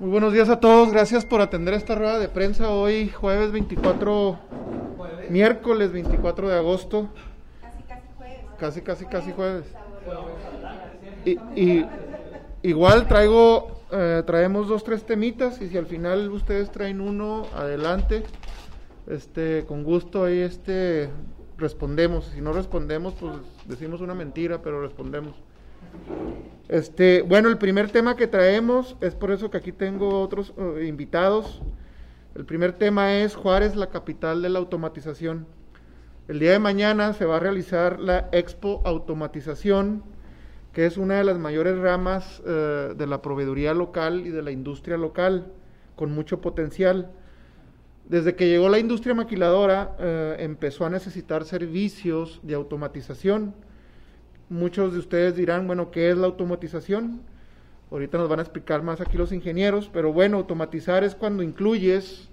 Muy buenos días a todos, gracias por atender esta rueda de prensa hoy, jueves 24, miércoles 24 de agosto. Casi, casi jueves. Casi, casi, casi jueves. Y, igual traigo, eh, traemos dos, tres temitas y si al final ustedes traen uno, adelante. Este, con gusto ahí este, respondemos. Si no respondemos, pues decimos una mentira, pero respondemos. Este, bueno, el primer tema que traemos es por eso que aquí tengo otros eh, invitados. El primer tema es Juárez, la capital de la automatización. El día de mañana se va a realizar la Expo Automatización, que es una de las mayores ramas eh, de la proveeduría local y de la industria local, con mucho potencial. Desde que llegó la industria maquiladora, eh, empezó a necesitar servicios de automatización Muchos de ustedes dirán, bueno, ¿qué es la automatización? Ahorita nos van a explicar más aquí los ingenieros, pero bueno, automatizar es cuando incluyes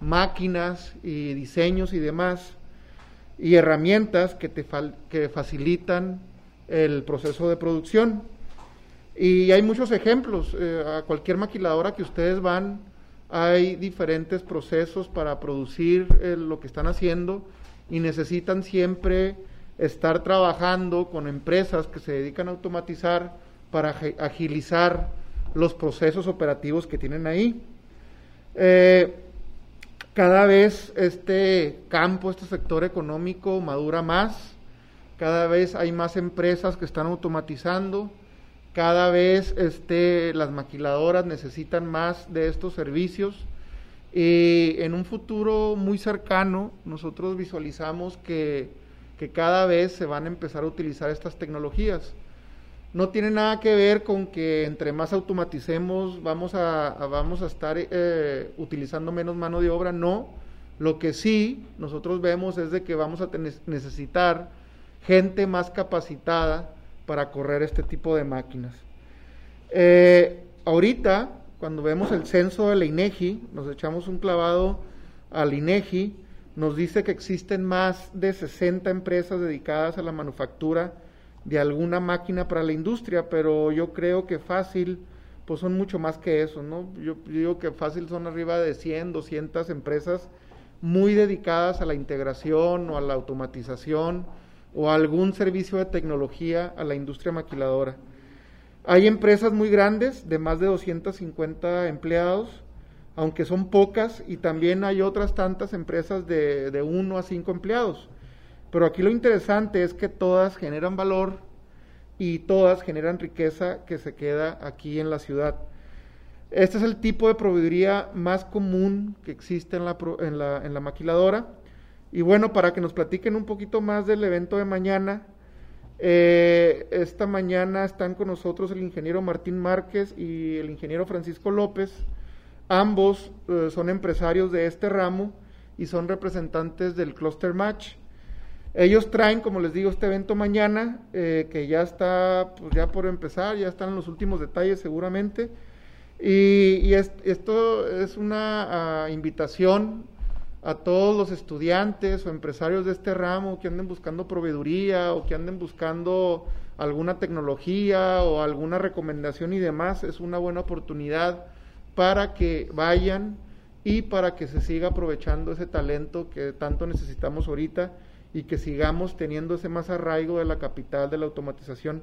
máquinas y diseños y demás y herramientas que te que facilitan el proceso de producción. Y hay muchos ejemplos. Eh, a cualquier maquiladora que ustedes van, hay diferentes procesos para producir eh, lo que están haciendo y necesitan siempre estar trabajando con empresas que se dedican a automatizar para agilizar los procesos operativos que tienen ahí. Eh, cada vez este campo, este sector económico madura más, cada vez hay más empresas que están automatizando, cada vez este, las maquiladoras necesitan más de estos servicios y en un futuro muy cercano nosotros visualizamos que que cada vez se van a empezar a utilizar estas tecnologías. No tiene nada que ver con que entre más automaticemos vamos a, vamos a estar eh, utilizando menos mano de obra, no. Lo que sí nosotros vemos es de que vamos a necesitar gente más capacitada para correr este tipo de máquinas. Eh, ahorita, cuando vemos el censo de la INEGI, nos echamos un clavado al INEGI, nos dice que existen más de 60 empresas dedicadas a la manufactura de alguna máquina para la industria, pero yo creo que fácil, pues son mucho más que eso, ¿no? Yo, digo que fácil son arriba de 100, 200 empresas muy dedicadas a la integración o a la automatización o a algún servicio de tecnología a la industria maquiladora. Hay empresas muy grandes de más de 250 empleados aunque son pocas, y también hay otras tantas empresas de, de uno a cinco empleados. Pero aquí lo interesante es que todas generan valor y todas generan riqueza que se queda aquí en la ciudad. Este es el tipo de proveeduría más común que existe en la, en la, maquiladora. Y bueno, para que nos platiquen un poquito más del evento de mañana, eh, esta mañana están con nosotros el ingeniero Martín Márquez y el ingeniero Francisco López Ambos eh, son empresarios de este ramo y son representantes del Cluster Match. Ellos traen, como les digo, este evento mañana, eh, que ya está pues, ya por empezar, ya están los últimos detalles seguramente. Y, esto es una ah, invitación a todos los estudiantes o empresarios de este ramo que anden buscando proveeduría o que anden buscando alguna tecnología o alguna recomendación y demás. Es una buena oportunidad para que vayan y para que se siga aprovechando ese talento que tanto necesitamos ahorita y que sigamos teniendo ese más arraigo de la capital de la automatización.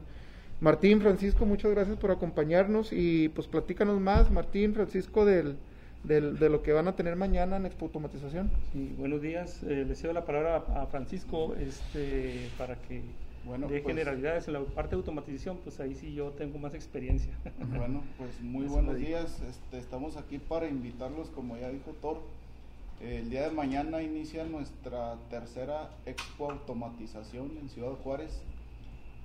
Martín, Francisco, muchas gracias por acompañarnos y pues platícanos más, Martín, Francisco, del, del, de lo que van a tener mañana en Expo Automatización. Sí, buenos días, eh, le cedo la palabra a, Francisco este, para que bueno, de pues, generalidades en la parte de automatización, pues ahí sí yo tengo más experiencia. Bueno, pues muy buenos días. Este, estamos aquí para invitarlos, como ya dijo Thor. El día de mañana inicia nuestra tercera Expo Automatización en Ciudad Juárez.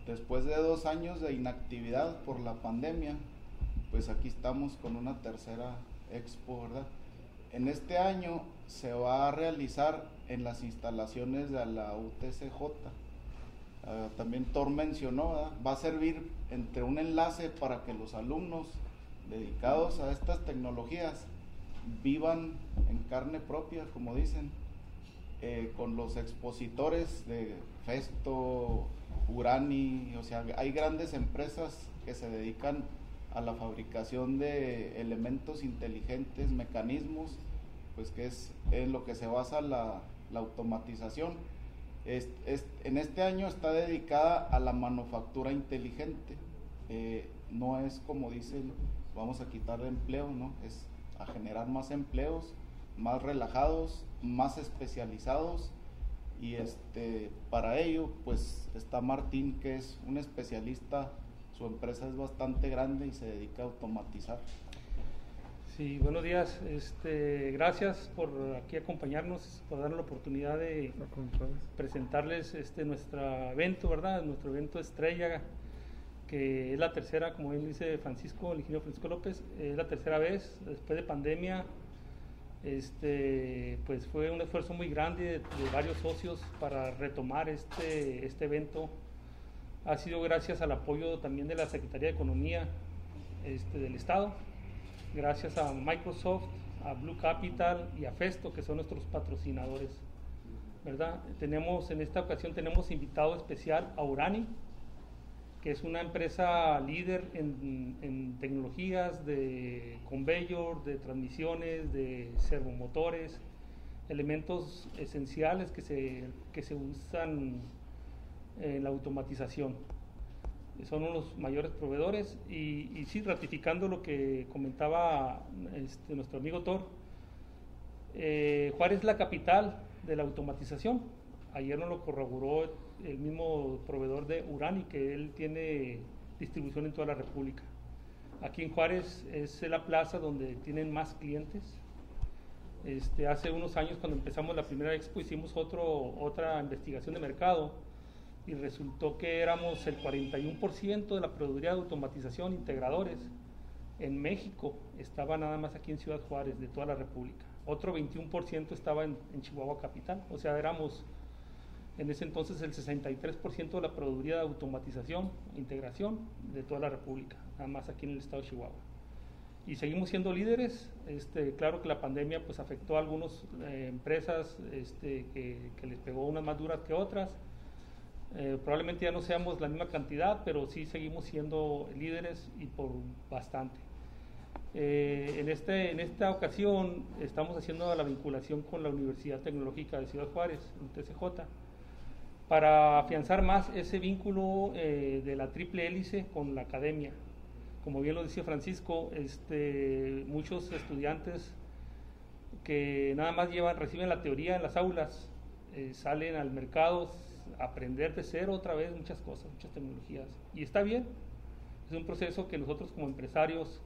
Después de dos años de inactividad por la pandemia, pues aquí estamos con una tercera Expo, ¿verdad? En este año se va a realizar en las instalaciones de la UTCJ Ah, también Thor mencionó, va a servir entre un enlace para que los alumnos dedicados a estas tecnologías vivan en carne propia, como dicen, eh, con los expositores de Festo, Urani, o sea, hay grandes empresas que se dedican a la fabricación de elementos inteligentes, mecanismos, pues que es en lo que se basa la, automatización. En este año está dedicada a la manufactura inteligente. Eh, no es como dicen, vamos a quitar empleo, ¿no? Es a generar más empleos, más relajados, más especializados. Y este, para ello, pues está Martín, que es un especialista, su empresa es bastante grande y se dedica a automatizar. Sí, buenos días. Este, gracias por aquí acompañarnos, por darnos la oportunidad de presentarles este nuestro evento, ¿verdad? Nuestro evento estrella, que es la tercera, como bien dice Francisco, el ingeniero Francisco López, es la tercera vez después de pandemia. Este, pues fue un esfuerzo muy grande de, varios socios para retomar este, este evento. Ha sido gracias al apoyo también de la Secretaría de Economía este, del Estado gracias a Microsoft, a Blue Capital y a Festo, que son nuestros patrocinadores. ¿verdad? Tenemos, en esta ocasión tenemos invitado especial a Urani, que es una empresa líder en, tecnologías de conveyor, de transmisiones, de servomotores, elementos esenciales que se, que se usan en la automatización son unos mayores proveedores y, sí, ratificando lo que comentaba este, nuestro amigo Thor, eh, Juárez es la capital de la automatización. Ayer nos lo corroboró el mismo proveedor de Urani, que él tiene distribución en toda la República. Aquí en Juárez es la plaza donde tienen más clientes. Este, hace unos años cuando empezamos la primera expo hicimos otro, otra investigación de mercado y resultó que éramos el 41% de la proveeduría de automatización integradores en México, estaba nada más aquí en Ciudad Juárez, de toda la República. Otro 21% estaba en, Chihuahua Capital, o sea, éramos en ese entonces el 63% de la proveeduría de automatización, integración de toda la República, nada más aquí en el estado de Chihuahua. Y seguimos siendo líderes, este, claro que la pandemia pues afectó a algunas eh, empresas este, que, que les pegó unas más duras que otras, eh, probablemente ya no seamos la misma cantidad, pero sí seguimos siendo líderes y por bastante. Eh, en, este, en esta ocasión estamos haciendo la vinculación con la Universidad Tecnológica de Ciudad Juárez, TCJ, para afianzar más ese vínculo eh, de la triple hélice con la academia. Como bien lo decía Francisco, este, muchos estudiantes que nada más llevan, reciben la teoría en las aulas, salen al mercado, aprender de cero otra vez muchas cosas, muchas tecnologías. Y está bien, es un proceso que nosotros como empresarios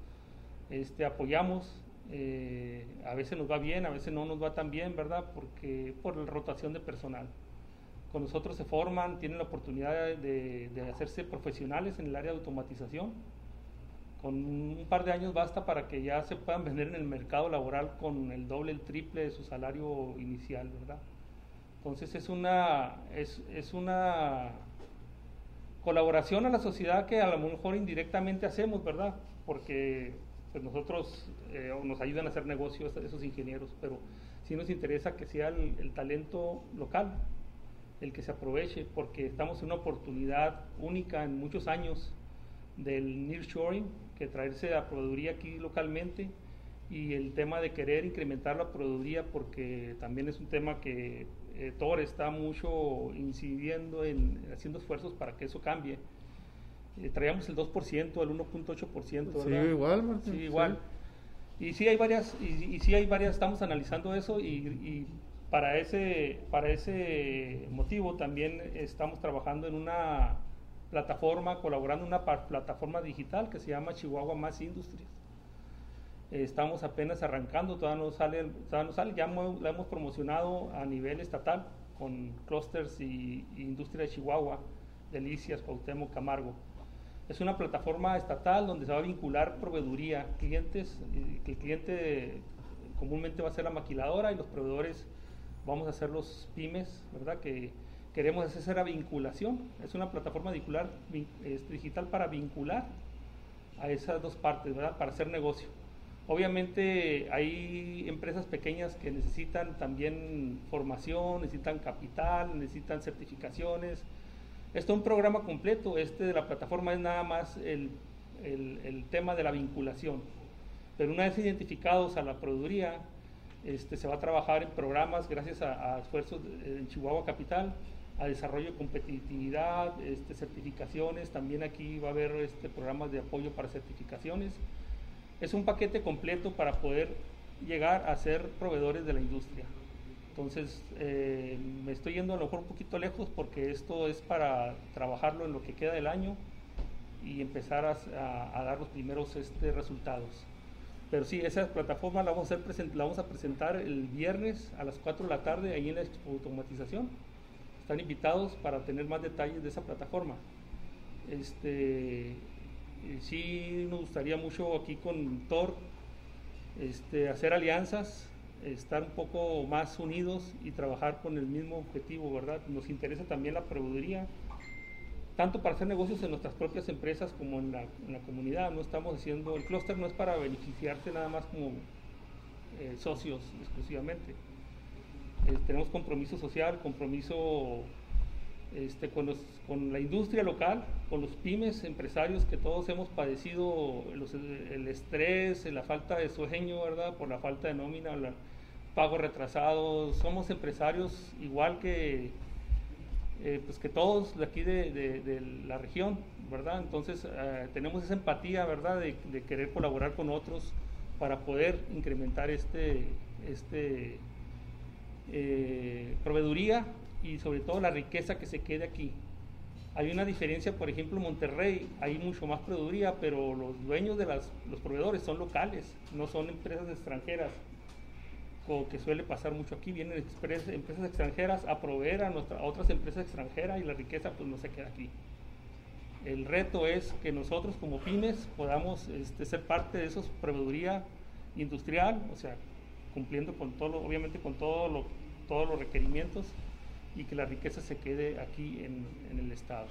este, apoyamos. Eh, a veces nos va bien, a veces no nos va tan bien, ¿verdad? Porque por la rotación de personal. Con nosotros se forman, tienen la oportunidad de, de hacerse profesionales en el área de automatización. Con un par de años basta para que ya se puedan vender en el mercado laboral con el doble, el triple de su salario inicial, ¿verdad? Entonces es una, es, es una colaboración a la sociedad que a lo mejor indirectamente hacemos, ¿verdad? Porque pues nosotros eh, nos ayudan a hacer negocios esos ingenieros, pero sí nos interesa que sea el, talento local el que se aproveche, porque estamos en una oportunidad única en muchos años del nearshoring, que traerse la proveeduría aquí localmente y el tema de querer incrementar la proveeduría, porque también es un tema que eh, Thor está mucho incidiendo en haciendo esfuerzos para que eso cambie. Eh, traíamos el 2%, el 1.8%. Sí, igual, Sí, igual. Y sí hay varias, y, sí hay varias, estamos analizando eso y, para ese, para ese motivo también estamos trabajando en una plataforma, colaborando en una plataforma digital que se llama Chihuahua Más Industries estamos apenas arrancando, todavía no sale, todavía no sale ya la hemos promocionado a nivel estatal con clusters y, industria de Chihuahua, Delicias, Cuauhtémoc, Camargo. Es una plataforma estatal donde se va a vincular proveeduría, clientes, el cliente comúnmente va a ser la maquiladora y los proveedores vamos a ser los pymes, ¿verdad? Que queremos hacer esa vinculación. Es una plataforma digital, digital para vincular a esas dos partes, ¿verdad? Para hacer negocio. Obviamente hay empresas pequeñas que necesitan también formación, necesitan capital, necesitan certificaciones. Esto es un programa completo. Este de la plataforma es nada más el, el, tema de la vinculación. Pero una vez identificados a la proveeduría, este, se va a trabajar en programas gracias a, esfuerzos en Chihuahua Capital, a desarrollo de competitividad, este, certificaciones, también aquí va a haber este, programas de apoyo para certificaciones. Es un paquete completo para poder llegar a ser proveedores de la industria. Entonces, eh, me estoy yendo a lo mejor un poquito lejos porque esto es para trabajarlo en lo que queda del año y empezar a, dar los primeros este, resultados. Pero sí, esa plataforma la vamos, a la vamos a presentar el viernes a las 4 de la tarde ahí en la automatización. Están invitados para tener más detalles de esa plataforma. Este, sí nos gustaría mucho aquí con Tor este, hacer alianzas estar un poco más unidos y trabajar con el mismo objetivo, ¿verdad? Nos interesa también la proveeduría, tanto para hacer negocios en nuestras propias empresas como en la, comunidad. No estamos haciendo, el clúster no es para beneficiarse nada más como eh, socios exclusivamente. Eh, tenemos compromiso social, compromiso este, con, con, la industria local, con los pymes, empresarios que todos hemos padecido el estrés, la falta de sueño, ¿verdad? Por la falta de nómina, la, pagos retrasados, somos empresarios igual que, eh, pues que todos de aquí de, la región, ¿verdad? Entonces eh, tenemos esa empatía, ¿verdad? De, querer colaborar con otros para poder incrementar este, este eh, proveeduría y sobre todo la riqueza que se quede aquí. Hay una diferencia, por ejemplo, en Monterrey hay mucho más proveeduría, pero los dueños de las, los proveedores son locales, no son empresas extranjeras que suele pasar mucho aquí, vienen empresas extranjeras a proveer a, nuestra, otras empresas extranjeras y la riqueza pues no se queda aquí. El reto es que nosotros como pymes podamos este, ser parte de esa proveeduría industrial, o sea, cumpliendo con todo, obviamente con todo lo, todos los requerimientos y que la riqueza se quede aquí en, en el Estado.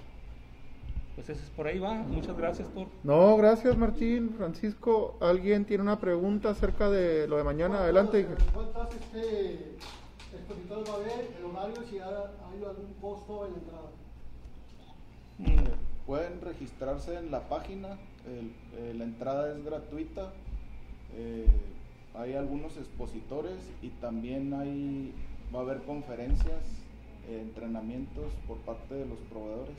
Pues eso es por ahí va. Muchas gracias, por No, gracias, Martín. Francisco, ¿alguien tiene una pregunta acerca de lo de mañana? Adelante. ¿Cuántas este, expositores va a haber? ¿El horario? Si hay algún costo en la entrada. Mm. Pueden registrarse en la página. Eh, la entrada es gratuita. Eh, hay algunos expositores y también hay va a haber conferencias, eh, entrenamientos por parte de los proveedores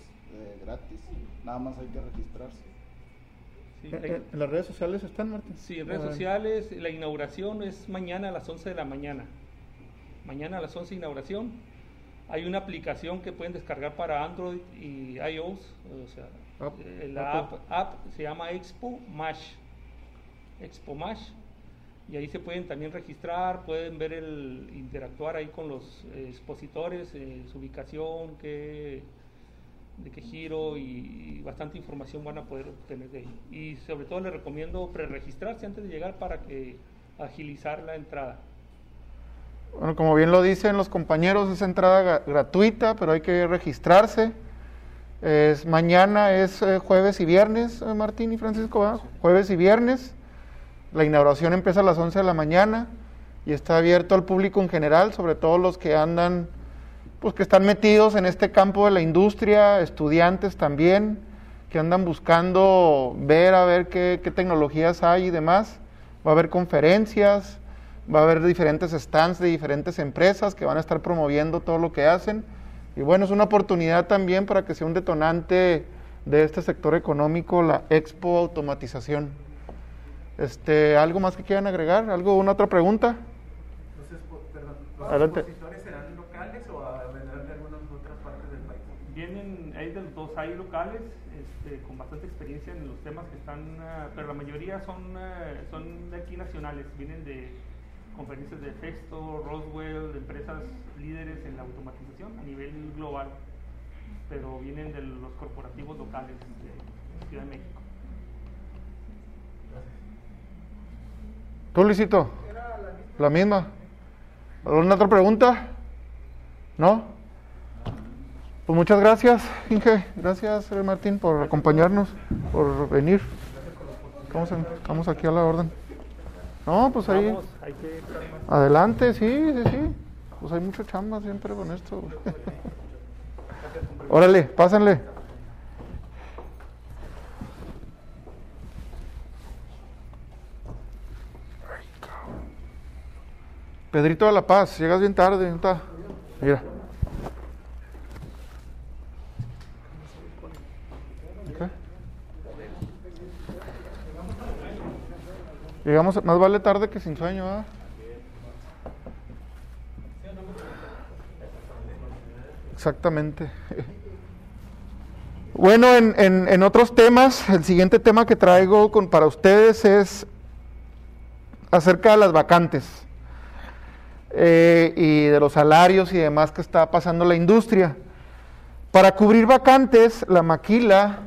gratis, nada más hay que registrarse. ¿En las redes sociales están, Martín? Sí, en redes sociales. La inauguración es mañana a las 11 de la mañana. Mañana a las 11 de inauguración. Hay una aplicación que pueden descargar para Android y iOS. O sea, eh, la app, app, se llama Expo Mash. Expo Mash. Y ahí se pueden también registrar, pueden ver el interactuar ahí con los expositores, eh, su ubicación, qué de qué giro y, bastante información van a poder obtener de ahí. Y sobre todo les recomiendo preregistrarse antes de llegar para que agilizar la entrada. Bueno, como bien lo dicen los compañeros, es entrada gratuita, pero hay que registrarse. Es, mañana es eh, jueves y viernes, eh, Martín y Francisco, jueves y viernes. La inauguración empieza a las 11 de la mañana y está abierto al público en general, sobre todo los que andan pues que están metidos en este campo de la industria, estudiantes también, que andan buscando ver a ver qué, tecnologías hay y demás. Va a haber conferencias, va a haber diferentes stands de diferentes empresas que van a estar promoviendo todo lo que hacen. Y bueno, es una oportunidad también para que sea un detonante de este sector económico, la Expo Automatización. Este, ¿Algo más que quieran agregar? ¿Algo, una otra pregunta? perdón, Adelante. hay locales este, con bastante experiencia en los temas que están, ah, pero la mayoría son, ah, son de aquí nacionales, vienen de conferencias de Festo, Roswell, de empresas líderes en la automatización a nivel global, pero vienen de los corporativos locales de Ciudad de México. ¿Tú, Luisito? La misma. ¿Alguna otra pregunta? ¿No? Pues muchas gracias, Inge. Gracias, Martín, por acompañarnos, por venir. Estamos, aquí a la orden. No, pues ahí. Adelante, sí, sí, sí. Pues hay mucha chamba siempre con esto. Órale, pásenle. Pedrito de la Paz, llegas bien tarde, ¿no está? Mira. Llegamos, más vale tarde que sin sueño. Exactamente. Bueno, en, en- en otros temas, el siguiente tema que traigo con, para ustedes es acerca de las vacantes eh, y de los salarios y demás que está pasando la industria. Para cubrir vacantes, la maquila,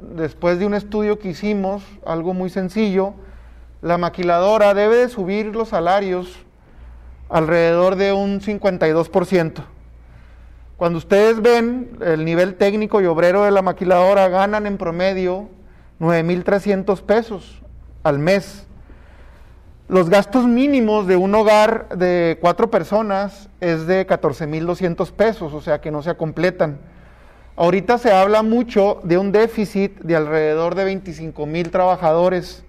después de un estudio que hicimos, algo muy sencillo, la maquiladora debe de subir los salarios alrededor de un 52%. Cuando ustedes ven el nivel técnico y obrero de la maquiladora, ganan en promedio 9.300 pesos al mes. Los gastos mínimos de un hogar de cuatro personas es de 14.200 pesos, o sea que no se completan. Ahorita se habla mucho de un déficit de alrededor de 25.000 trabajadores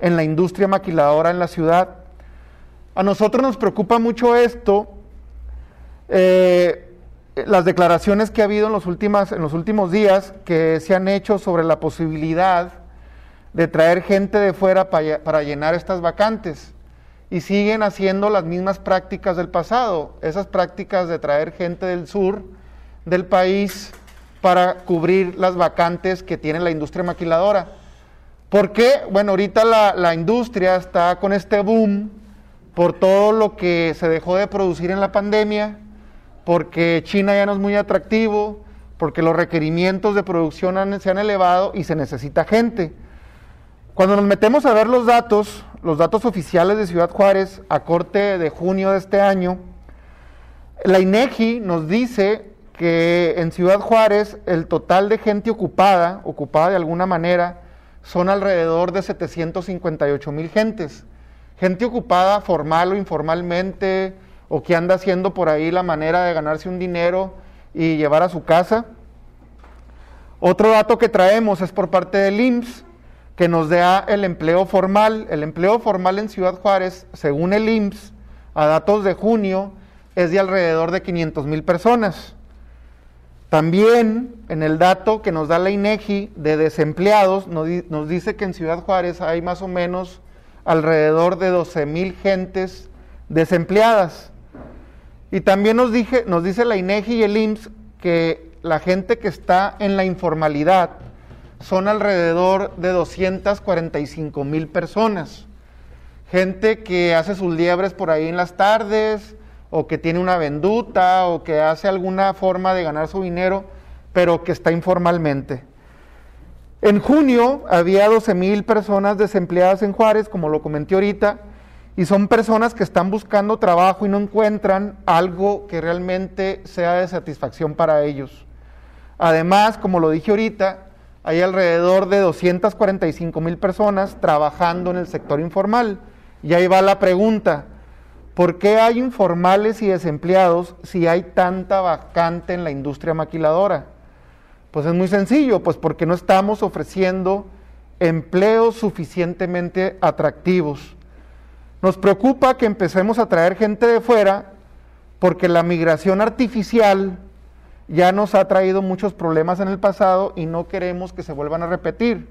en la industria maquiladora en la ciudad. A nosotros nos preocupa mucho esto. eh, las declaraciones que ha habido en los, últimas, en los últimos días que se han hecho sobre la posibilidad de traer gente de fuera para, llenar estas vacantes. Y siguen haciendo las mismas prácticas del pasado, esas prácticas de traer gente del sur del país para cubrir las vacantes que tiene la industria maquiladora. ¿Por qué? Bueno, ahorita la, industria está con este boom por todo lo que se dejó de producir en la pandemia, porque China ya no es muy atractivo, porque los requerimientos de producción se han elevado y se necesita gente. Cuando nos metemos a ver los datos, los datos oficiales de Ciudad Juárez a corte de junio de este año, la INEGI nos dice que en Ciudad Juárez el total de gente ocupada, ocupada de alguna manera, son alrededor de 758 mil gentes. Gente ocupada formal o informalmente, o que anda haciendo por ahí la manera de ganarse un dinero y llevar a su casa. Otro dato que traemos es por parte del IMSS, que nos da el empleo formal. El empleo formal en Ciudad Juárez, según el IMSS, a datos de junio, es de alrededor de 500 mil personas. También en el dato que nos da la INEGI de desempleados, nos, di- nos dice que en Ciudad Juárez hay más o menos alrededor de 12 mil gentes desempleadas. Y también nos, dije, nos dice la INEGI y el IMSS que la gente que está en la informalidad son alrededor de 245 mil personas. Gente que hace sus liebres por ahí en las tardes, o que tiene una venduta, o que hace alguna forma de ganar su dinero, pero que está informalmente. En junio había 12 mil personas desempleadas en Juárez, como lo comenté ahorita, y son personas que están buscando trabajo y no encuentran algo que realmente sea de satisfacción para ellos. Además, como lo dije ahorita, hay alrededor de 245 mil personas trabajando en el sector informal. Y ahí va la pregunta, ¿por qué hay informales y desempleados si hay tanta vacante en la industria maquiladora? Pues es muy sencillo, pues porque no estamos ofreciendo empleos suficientemente atractivos. Nos preocupa que empecemos a traer gente de fuera porque la migración artificial ya nos ha traído muchos problemas en el pasado y no queremos que se vuelvan a repetir.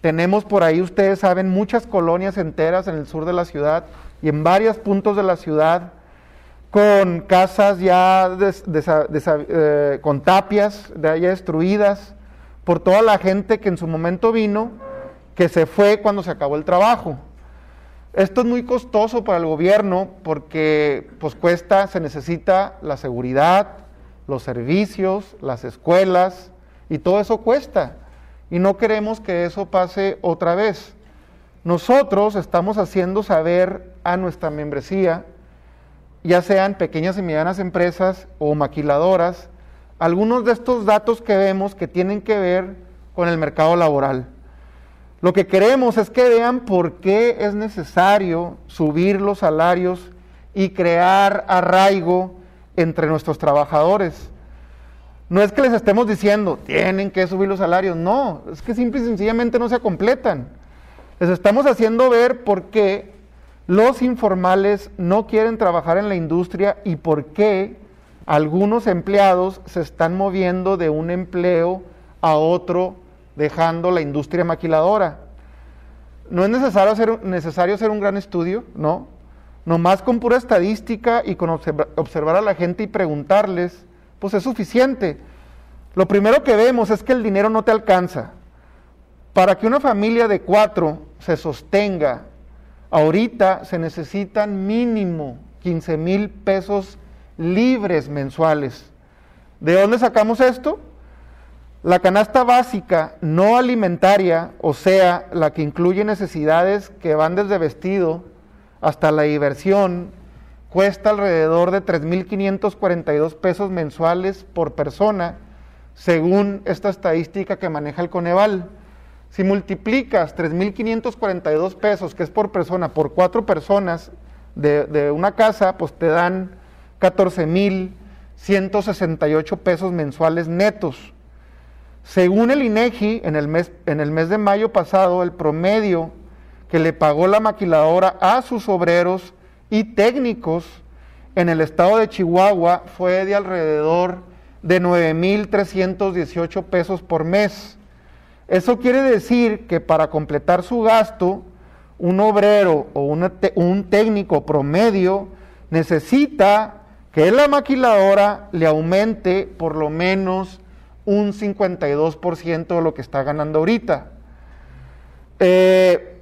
Tenemos por ahí, ustedes saben, muchas colonias enteras en el sur de la ciudad y en varios puntos de la ciudad con casas ya eh, con tapias de ya destruidas por toda la gente que en su momento vino, que se fue cuando se acabó el trabajo. Esto es muy costoso para el gobierno porque pues cuesta, se necesita la seguridad, los servicios, las escuelas y todo eso cuesta. Y no queremos que eso pase otra vez. Nosotros estamos haciendo saber a nuestra membresía, ya sean pequeñas y medianas empresas o maquiladoras, algunos de estos datos que vemos que tienen que ver con el mercado laboral. Lo que queremos es que vean por qué es necesario subir los salarios y crear arraigo entre nuestros trabajadores. No es que les estemos diciendo, tienen que subir los salarios, no, es que simple y sencillamente no se completan. Les estamos haciendo ver por qué los informales no quieren trabajar en la industria y por qué algunos empleados se están moviendo de un empleo a otro dejando la industria maquiladora. No es necesario hacer, necesario hacer un gran estudio, ¿no? Nomás con pura estadística y con observar a la gente y preguntarles, pues es suficiente. Lo primero que vemos es que el dinero no te alcanza. Para que una familia de cuatro se sostenga, ahorita se necesitan mínimo 15 mil pesos libres mensuales. ¿De dónde sacamos esto? La canasta básica no alimentaria, o sea, la que incluye necesidades que van desde vestido hasta la diversión, cuesta alrededor de 3.542 pesos mensuales por persona, según esta estadística que maneja el Coneval. Si multiplicas 3.542 pesos, que es por persona, por cuatro personas de, de una casa, pues te dan 14.168 pesos mensuales netos. Según el INEGI, en el, mes, en el mes de mayo pasado, el promedio que le pagó la maquiladora a sus obreros y técnicos en el estado de Chihuahua fue de alrededor de 9.318 pesos por mes. Eso quiere decir que para completar su gasto, un obrero o un técnico promedio necesita que la maquiladora le aumente por lo menos un 52% de lo que está ganando ahorita. Eh,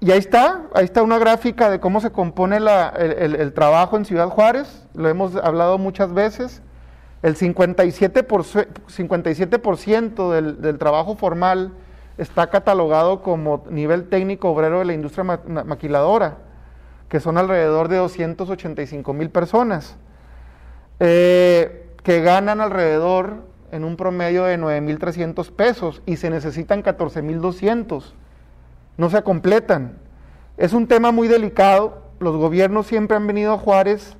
y ahí está, ahí está una gráfica de cómo se compone el, trabajo en Ciudad Juárez, lo hemos hablado muchas veces. El 57%, 57 del, del, trabajo formal está catalogado como nivel técnico obrero de la industria maquiladora, que son alrededor de 285 mil personas, eh, que ganan alrededor en un promedio de 9.300 pesos y se necesitan 14.200. No se completan. Es un tema muy delicado. Los gobiernos siempre han venido a Juárez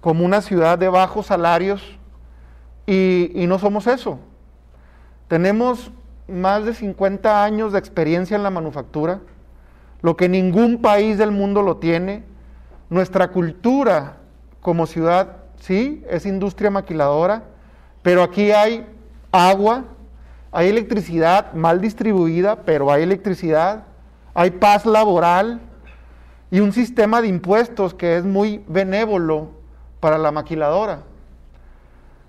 como una ciudad de bajos salarios y, no somos eso. Tenemos más de 50 años de experiencia en la manufactura, lo que ningún país del mundo lo tiene. Nuestra cultura como ciudad, sí, es industria maquiladora pero aquí hay agua, hay electricidad mal distribuida, pero hay electricidad, hay paz laboral y un sistema de impuestos que es muy benévolo para la maquiladora.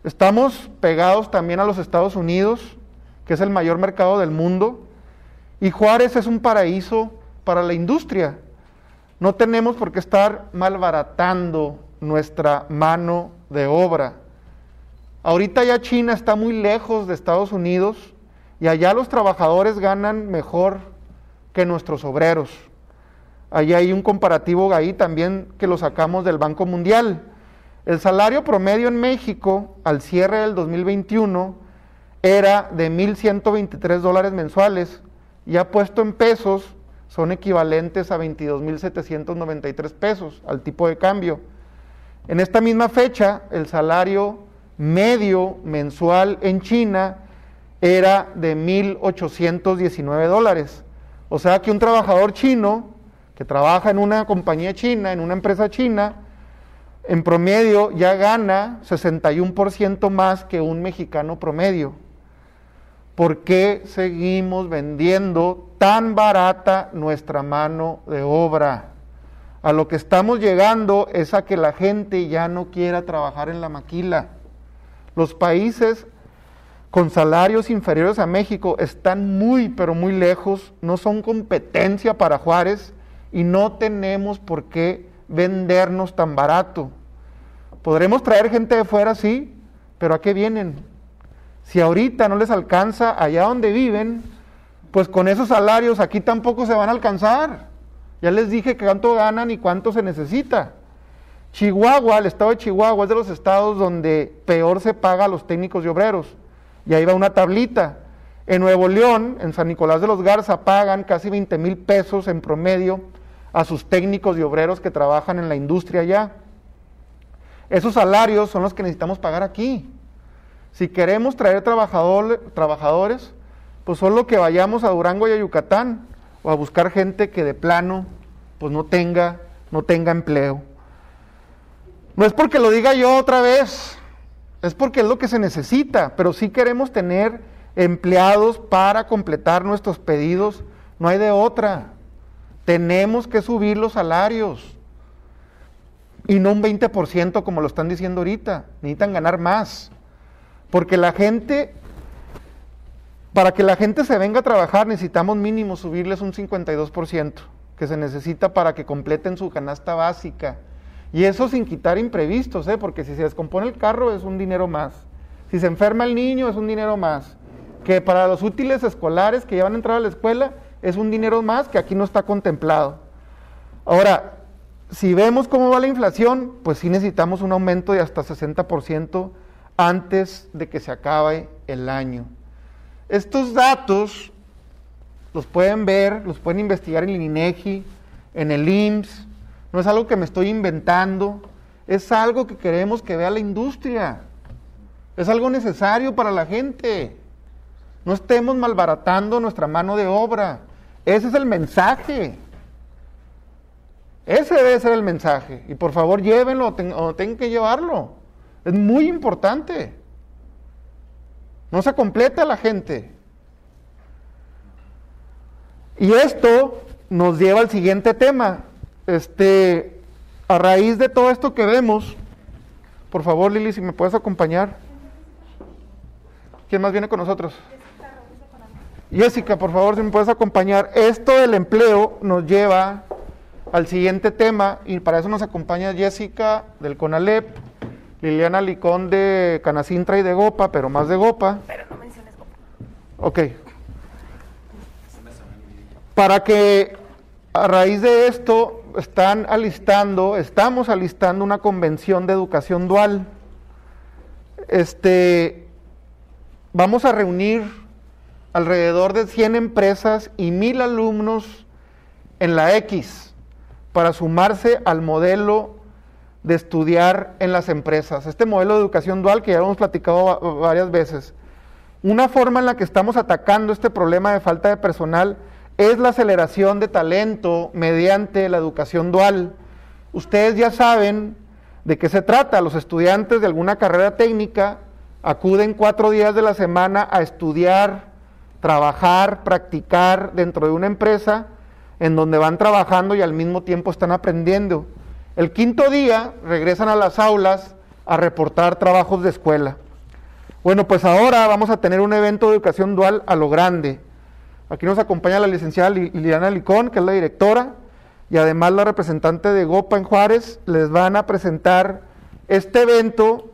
Estamos pegados también a los Estados Unidos, que es el mayor mercado del mundo, y Juárez es un paraíso para la industria. No tenemos por qué estar malbaratando nuestra mano de obra. Ahorita ya China está muy lejos de Estados Unidos y allá los trabajadores ganan mejor que nuestros obreros. Allá hay un comparativo ahí también que lo sacamos del Banco Mundial. El salario promedio en México al cierre del 2021 era de 1.123 dólares mensuales. Ya puesto en pesos son equivalentes a 22.793 pesos al tipo de cambio. En esta misma fecha, el salario medio mensual en China era de 1.819 dólares. O sea que un trabajador chino que trabaja en una compañía china, en una empresa china, en promedio ya gana 61% más que un mexicano promedio. ¿Por qué seguimos vendiendo tan barata nuestra mano de obra? A lo que estamos llegando es a que la gente ya no quiera trabajar en la maquila. Los países con salarios inferiores a México están muy, pero muy lejos, no son competencia para Juárez y no tenemos por qué vendernos tan barato. Podremos traer gente de fuera, sí, pero ¿a qué vienen? Si ahorita no les alcanza allá donde viven, pues con esos salarios aquí tampoco se van a alcanzar. Ya les dije cuánto ganan y cuánto se necesita. Chihuahua, el estado de Chihuahua es de los estados donde peor se paga a los técnicos y obreros. Y ahí va una tablita. En Nuevo León, en San Nicolás de los Garza, pagan casi 20 mil pesos en promedio a sus técnicos y obreros que trabajan en la industria allá. Esos salarios son los que necesitamos pagar aquí. Si queremos traer trabajadores, pues solo que vayamos a Durango y a Yucatán o a buscar gente que de plano pues no tenga, no tenga empleo. No es porque lo diga yo otra vez, es porque es lo que se necesita, pero sí queremos tener empleados para completar nuestros pedidos, no hay de otra. Tenemos que subir los salarios. Y no un 20% como lo están diciendo ahorita. Necesitan ganar más. Porque la gente, para que la gente se venga a trabajar, necesitamos mínimo subirles un 52%, que se necesita para que completen su canasta básica. Y eso sin quitar imprevistos, ¿eh? porque si se descompone el carro es un dinero más. Si se enferma el niño es un dinero más. Que para los útiles escolares que ya van a entrar a la escuela es un dinero más que aquí no está contemplado. Ahora, si vemos cómo va la inflación, pues sí necesitamos un aumento de hasta 60% antes de que se acabe el año. Estos datos los pueden ver, los pueden investigar en el INEGI, en el IMSS, no es algo que me estoy inventando, es algo que queremos que vea la industria, es algo necesario para la gente. No estemos malbaratando nuestra mano de obra, ese es el mensaje. Ese debe ser el mensaje. Y por favor llévenlo o, tengan que llevarlo. Es muy importante. No se completa la gente. Y esto nos lleva al siguiente tema. Este, a raíz de todo esto que vemos, por favor Lili, si me puedes acompañar. ¿Quién más viene con nosotros? Jessica, por favor, si me puedes acompañar. Esto del empleo nos lleva al siguiente tema y para eso nos acompaña Jessica del CONALEP, Liliana Licón de Canacintra y de Gopa, pero más de Gopa. Pero no menciones Gopa. Ok. Para que a raíz de esto están alistando, estamos alistando una convención de educación dual. Este, vamos a reunir alrededor de 100 empresas y mil alumnos en la X para sumarse al modelo de estudiar en las empresas. Este modelo de educación dual que ya hemos platicado varias veces. Una forma en la que estamos atacando este problema de falta de personal es la aceleración de talento mediante la educación dual. Ustedes ya saben de qué se trata. Los estudiantes de alguna carrera técnica acuden cuatro días de la semana a estudiar, trabajar, practicar dentro de una empresa en donde van trabajando y al mismo tiempo están aprendiendo. El quinto día regresan a las aulas a reportar trabajos de escuela. Bueno, pues ahora vamos a tener un evento de educación dual a lo grande. Aquí nos acompaña la licenciada Liliana Licón, que es la directora, y además la representante de GOPA en Juárez. Les van a presentar este evento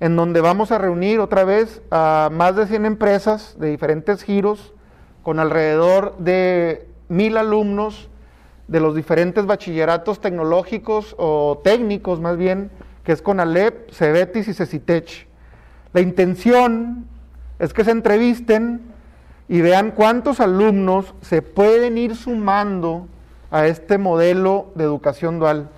en donde vamos a reunir otra vez a más de 100 empresas de diferentes giros, con alrededor de mil alumnos de los diferentes bachilleratos tecnológicos o técnicos más bien, que es con Alep, Cebetis y Cecitech. La intención es que se entrevisten y vean cuántos alumnos se pueden ir sumando a este modelo de educación dual.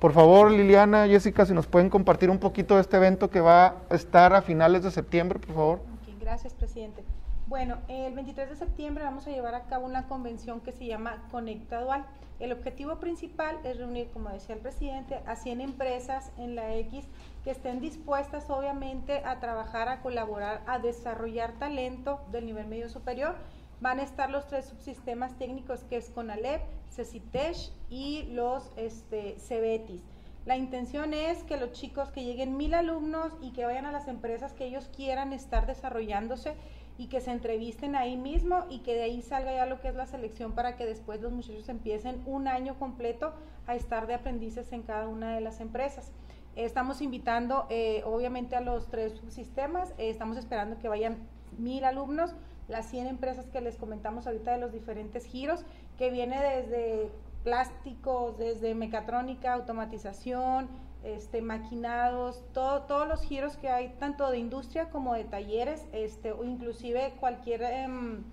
Por favor, Liliana, Jessica, si nos pueden compartir un poquito de este evento que va a estar a finales de septiembre, por favor. gracias, presidente. Bueno, el 23 de septiembre vamos a llevar a cabo una convención que se llama Conecta Dual. El objetivo principal es reunir, como decía el presidente, a 100 empresas en la X que estén dispuestas obviamente a trabajar, a colaborar, a desarrollar talento del nivel medio superior. Van a estar los tres subsistemas técnicos que es CONALEP, CECITESH y los este, CEBETIS. La intención es que los chicos que lleguen mil alumnos y que vayan a las empresas que ellos quieran estar desarrollándose y que se entrevisten ahí mismo y que de ahí salga ya lo que es la selección para que después los muchachos empiecen un año completo a estar de aprendices en cada una de las empresas. Estamos invitando eh, obviamente a los tres sistemas, eh, estamos esperando que vayan mil alumnos, las 100 empresas que les comentamos ahorita de los diferentes giros, que viene desde plásticos, desde mecatrónica, automatización, este, maquinados, todo, todos los giros que hay, tanto de industria como de talleres, este, o inclusive cualquier, em,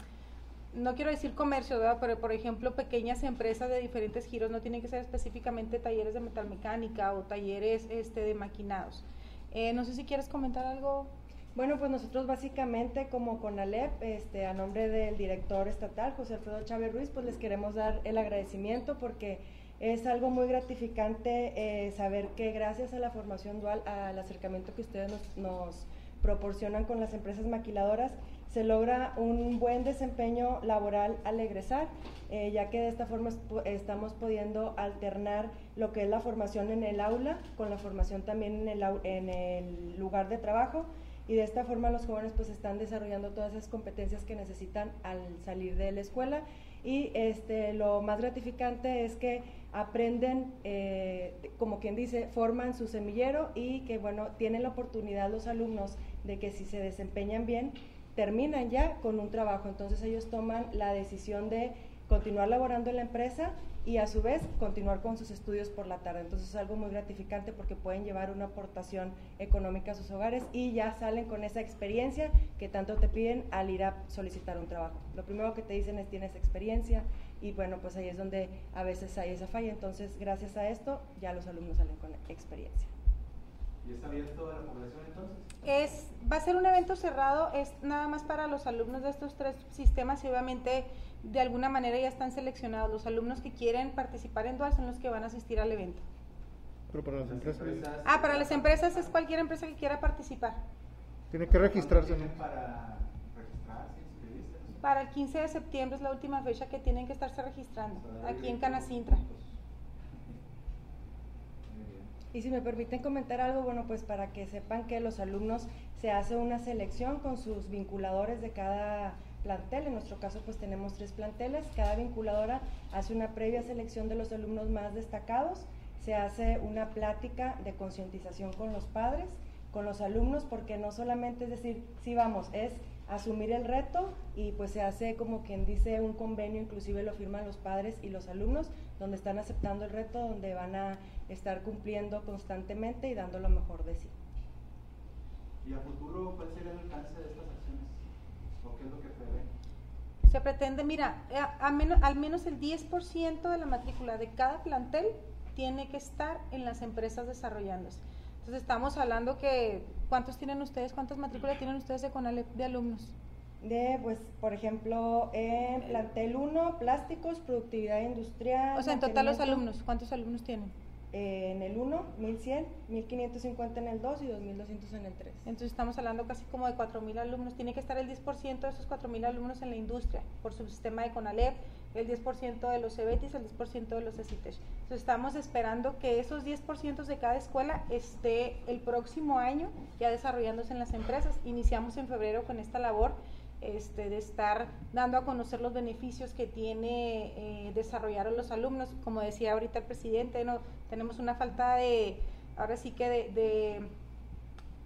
no quiero decir comercio, pero por ejemplo pequeñas empresas de diferentes giros, no tienen que ser específicamente talleres de metalmecánica o talleres este, de maquinados. Eh, no sé si quieres comentar algo. Bueno, pues nosotros básicamente como CONALEP, este, a nombre del director estatal, José Alfredo Chávez Ruiz, pues les queremos dar el agradecimiento porque Es algo muy gratificante eh, saber que gracias a la formación dual, al acercamiento que ustedes nos, nos proporcionan con las empresas maquiladoras, se logra un buen desempeño laboral al egresar, eh, ya que de esta forma estamos pudiendo alternar lo que es la formación en el aula con la formación también en el, lugar de trabajo y de esta forma los jóvenes pues están desarrollando todas esas competencias que necesitan al salir de la escuela. Y este, lo más gratificante es que aprenden, eh, como quien dice, forman su semillero y que bueno, tienen la oportunidad los alumnos de que si se desempeñan bien, terminan ya con un trabajo. Entonces ellos toman la decisión de continuar laborando en la empresa y a su vez continuar con sus estudios por la tarde. Entonces es algo muy gratificante porque pueden llevar una aportación económica a sus hogares y ya salen con esa experiencia que tanto te piden al ir a solicitar un trabajo. Lo primero que te dicen es tienes experiencia y bueno, pues ahí es donde a veces hay esa falla. Entonces gracias a esto ya los alumnos salen con experiencia. ¿Y es abierto a la población entonces? Es, va a ser un evento cerrado, es nada más para los alumnos de estos tres sistemas y obviamente de alguna manera ya están seleccionados. Los alumnos que quieren participar en Dual son los que van a asistir al evento. Pero para las, empresas, Ah, para las empresas es cualquier empresa que quiera participar. Tiene que registrarse. Para registrarse, inscribirse. Para el 15 de septiembre es la última fecha que tienen que estarse registrando, aquí en Canacintra. Y si me permiten comentar algo, bueno, pues para que sepan que los alumnos se hace una selección con sus vinculadores de cada plantel. En nuestro caso, pues tenemos tres planteles. Cada vinculadora hace una previa selección de los alumnos más destacados. Se hace una plática de concientización con los padres, con los alumnos, porque no solamente es decir, sí vamos, es asumir el reto y pues se hace como quien dice un convenio, inclusive lo firman los padres y los alumnos, donde están aceptando el reto, donde van a estar cumpliendo constantemente y dando lo mejor de sí. ¿Y a futuro cuál sería el alcance de estas acciones? ¿O qué es lo que prevé? Se pretende, mira, eh, a, menos, al menos el 10% de la matrícula de cada plantel tiene que estar en las empresas desarrollándose. Entonces estamos hablando que, ¿cuántos tienen ustedes? ¿Cuántas matrículas tienen ustedes de de alumnos? De, pues, por ejemplo, en plantel 1, plásticos, productividad industrial. O sea, en total los alumnos, ¿cuántos alumnos tienen? en el 1, 1100, 1550 en el 2 y 2200 en el 3. Entonces estamos hablando casi como de 4000 alumnos. Tiene que estar el 10% de esos 4000 alumnos en la industria por su sistema de CONALEP, el 10% de los CEBETIS, el 10% de los ECITES. Entonces estamos esperando que esos 10% de cada escuela esté el próximo año ya desarrollándose en las empresas. Iniciamos en febrero con esta labor este, de estar dando a conocer los beneficios que tiene eh, desarrollar a los alumnos. Como decía ahorita el presidente, no tenemos una falta de, ahora sí que de,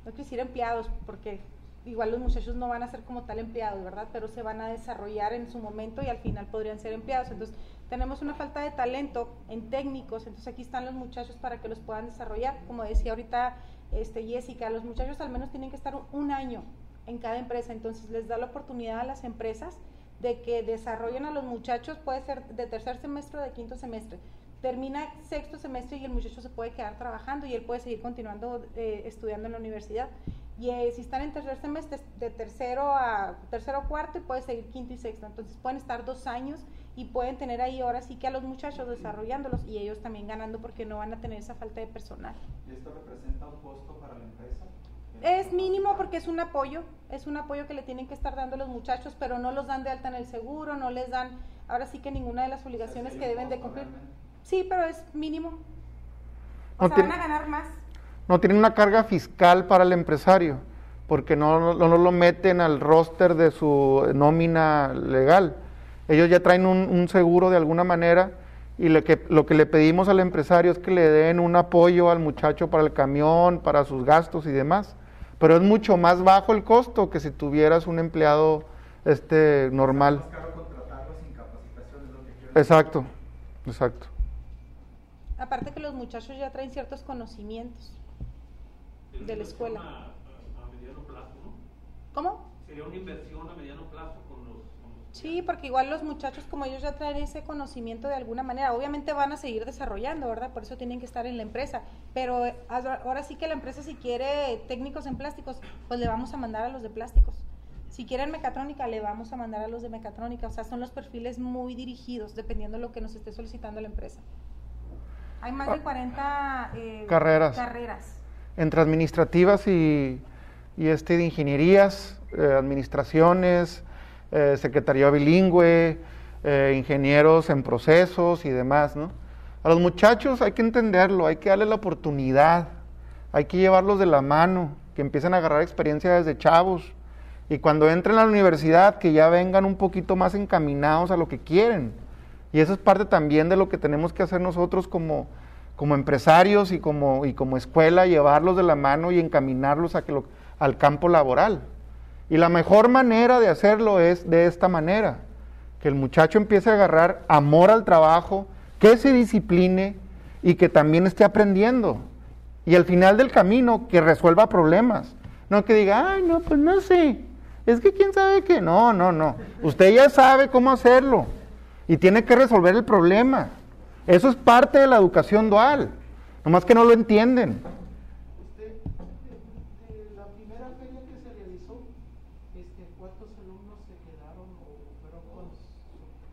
no quiero decir empleados, porque igual los muchachos no van a ser como tal empleados, ¿verdad? Pero se van a desarrollar en su momento y al final podrían ser empleados. Entonces, tenemos una falta de talento en técnicos, entonces aquí están los muchachos para que los puedan desarrollar. Como decía ahorita este, Jessica, los muchachos al menos tienen que estar un año en cada empresa. Entonces les da la oportunidad a las empresas de que desarrollen a los muchachos, puede ser de tercer semestre o de quinto semestre. Termina sexto semestre y el muchacho se puede quedar trabajando y él puede seguir continuando eh, estudiando en la universidad. Y eh, si están en tercer semestre, de tercero a tercero o cuarto, y puede seguir quinto y sexto. Entonces pueden estar dos años y pueden tener ahí ahora sí que a los muchachos desarrollándolos y ellos también ganando porque no van a tener esa falta de personal. ¿Y esto representa un costo para la empresa? Es mínimo porque es un apoyo, es un apoyo que le tienen que estar dando los muchachos, pero no los dan de alta en el seguro, no les dan, ahora sí que ninguna de las obligaciones que deben de cumplir. Sí, pero es mínimo. O sea, van a ganar más. No tienen una carga fiscal para el empresario, porque no, no, lo meten al roster de su nómina legal. Ellos ya traen un, un seguro de alguna manera y lo que, lo que le pedimos al empresario es que le den un apoyo al muchacho para el camión, para sus gastos y demás pero es mucho más bajo el costo que si tuvieras un empleado este normal. Exacto, exacto. Aparte que los muchachos ya traen ciertos conocimientos de la escuela. A, mediano plazo, ¿no? ¿Cómo? Sería una inversión a mediano plazo Sí, porque igual los muchachos, como ellos ya traen ese conocimiento de alguna manera, obviamente van a seguir desarrollando, ¿verdad? Por eso tienen que estar en la empresa. Pero ahora sí que la empresa, si quiere técnicos en plásticos, pues le vamos a mandar a los de plásticos. Si quieren mecatrónica, le vamos a mandar a los de mecatrónica. O sea, son los perfiles muy dirigidos, dependiendo de lo que nos esté solicitando la empresa. Hay más de 40 eh, Carreras. carreras. entre administrativas y, y este de ingenierías, eh, administraciones, eh, secretaría bilingüe, eh, ingenieros en procesos y demás, ¿no? A los muchachos hay que entenderlo, hay que darle la oportunidad, hay que llevarlos de la mano, que empiecen a agarrar experiencia desde chavos y cuando entren a la universidad que ya vengan un poquito más encaminados a lo que quieren. Y eso es parte también de lo que tenemos que hacer nosotros como, como empresarios y como, y como escuela, llevarlos de la mano y encaminarlos a que lo- al campo laboral. Y la mejor manera de hacerlo es de esta manera, que el muchacho empiece a agarrar amor al trabajo, que se discipline y que también esté aprendiendo. Y al final del camino, que resuelva problemas. No que diga, ay, no, pues no sé. Es que quién sabe qué. No, no, no. Usted ya sabe cómo hacerlo. Y tiene que resolver el problema. Eso es parte de la educación dual. Nomás que no lo entienden. Este, de, de la primera feria que se realizó, este, ¿cuántos alumnos se quedaron o fueron con,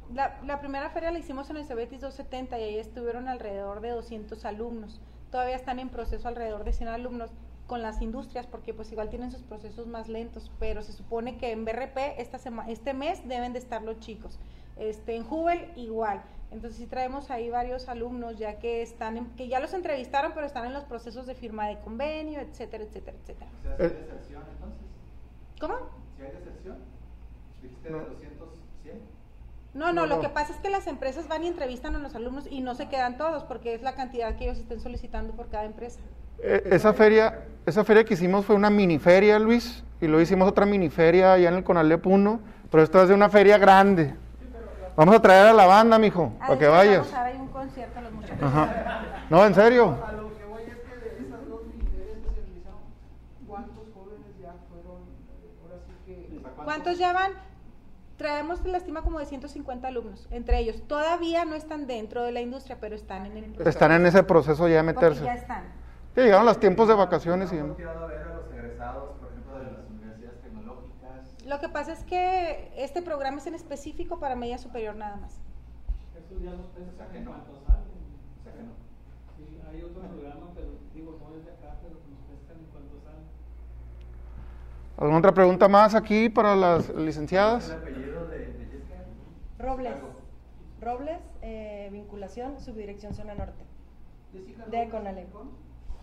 con- La, la primera feria la hicimos en el Cebetis 270 y ahí estuvieron alrededor de 200 alumnos. Todavía están en proceso alrededor de 100 alumnos con las industrias porque pues igual tienen sus procesos más lentos, pero se supone que en BRP esta sema- este mes deben de estar los chicos. Este, en Jubel igual. Entonces sí traemos ahí varios alumnos ya que están en- que ya los entrevistaron, pero están en los procesos de firma de convenio, etcétera, etcétera, etcétera. O sea, si hay Eh. deserción entonces. ¿Cómo? Si hay deserción, dijiste de 200, 100. No, no, No, lo no. que pasa es que las empresas van y entrevistan a los alumnos y no se quedan todos porque es la cantidad que ellos estén solicitando por cada empresa. Eh, Esa feria, esa feria que hicimos fue una mini feria, Luis, y luego hicimos otra mini feria allá en el Conalep 1, pero esta es de una feria grande. Vamos a traer a la banda, mijo, Ah, para que vayas. Vamos a un concierto a los muchachos. Ajá. No, en serio. A lo que voy es que de esas dos ferias que se realizaron, ¿cuántos jóvenes ya fueron, ahora sí que... ¿Cuántos ya van? Traemos la estima como de 150 alumnos, entre ellos. Todavía no están dentro de la industria, pero están en el proceso. Están en ese proceso ya de Porque meterse. ya están. Sí, llegaron los tiempos de vacaciones y ¿No han demás. volteado a ver a los egresados, por ejemplo, de las universidades tecnológicas? Lo que pasa es que este programa es en específico para media superior nada más. Eso ya los O sea pescan que en no. cuanto salen. O sea que no. Sí, hay otro programa, pero digo, no es de acá, pero nos pescan en cuanto salen. ¿Alguna otra pregunta más aquí para las ¿El licenciadas? apellido de Jessica? Robles. Robles, eh, vinculación, subdirección zona norte. Jessica De Robles, Conalep. ¿con?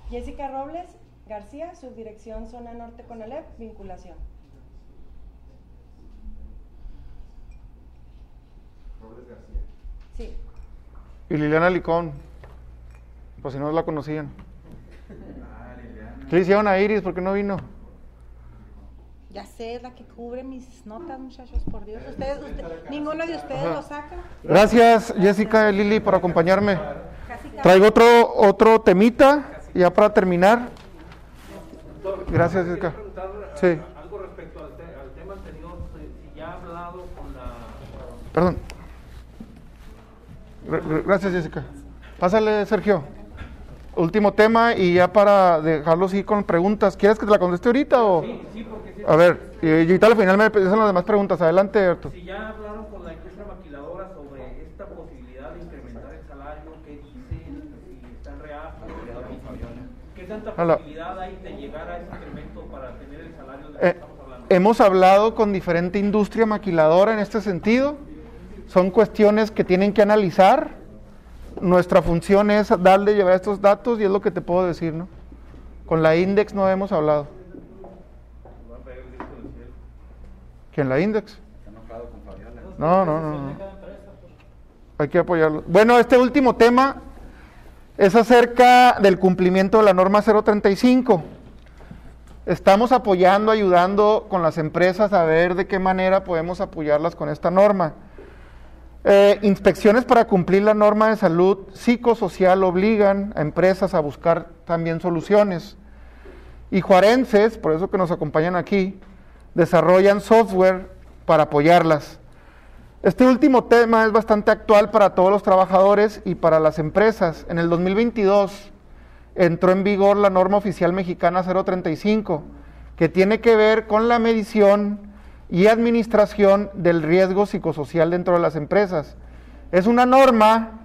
Jessica Robles García, subdirección zona norte Conalep, vinculación. Robles García. Sí. Y Liliana Licón, por si no la conocían. Ah, Liliana. ¿Qué le hicieron a Iris? ¿Por qué no vino? Ya sé, es la que cubre mis notas, muchachos, por Dios. Ustedes, usted- ninguno de ustedes Ajá. lo saca. Gracias, Jessica y Lili, por acompañarme. Traigo otro, otro temita, ya para terminar. Gracias, Jessica. preguntar eh, Sí. algo respecto al, te- al tema anterior, si- ya ha hablado con la... Perdón. Gra- gra- Gracias, Jessica. Pásale, Sergio. Último tema y ya para dejarlo así con preguntas. ¿Quieres que te la conteste ahorita o...? Sí, sí, porque si, A ver, y y ahorita al final me hacen las demás preguntas. Adelante, Arturo. si ya hablaron con la industria maquiladora sobre esta posibilidad de incrementar el salario, ¿qué dicen? Si están reacios, ¿qué tanta posibilidad hay de llegar a ese incremento para tener el salario del que Eh, estamos hablando? hemos hablado con diferente industria maquiladora en este sentido. Son cuestiones que tienen que analizar. Nuestra función es darle, llevar estos datos y es lo que te puedo decir, ¿no? Con la Index no hemos hablado. ¿Quién la Index? No, no, no. no. Hay que apoyarlo. Bueno, este último tema es acerca del cumplimiento de la norma 035. Estamos apoyando, ayudando con las empresas a ver de qué manera podemos apoyarlas con esta norma. Eh, inspecciones para cumplir la norma de salud psicosocial obligan a empresas a buscar también soluciones. Y juarenses, por eso que nos acompañan aquí, desarrollan software para apoyarlas. Este último tema es bastante actual para todos los trabajadores y para las empresas. En el 2022 entró en vigor la norma oficial mexicana 035, que tiene que ver con la medición y administración del riesgo psicosocial dentro de las empresas. Es una norma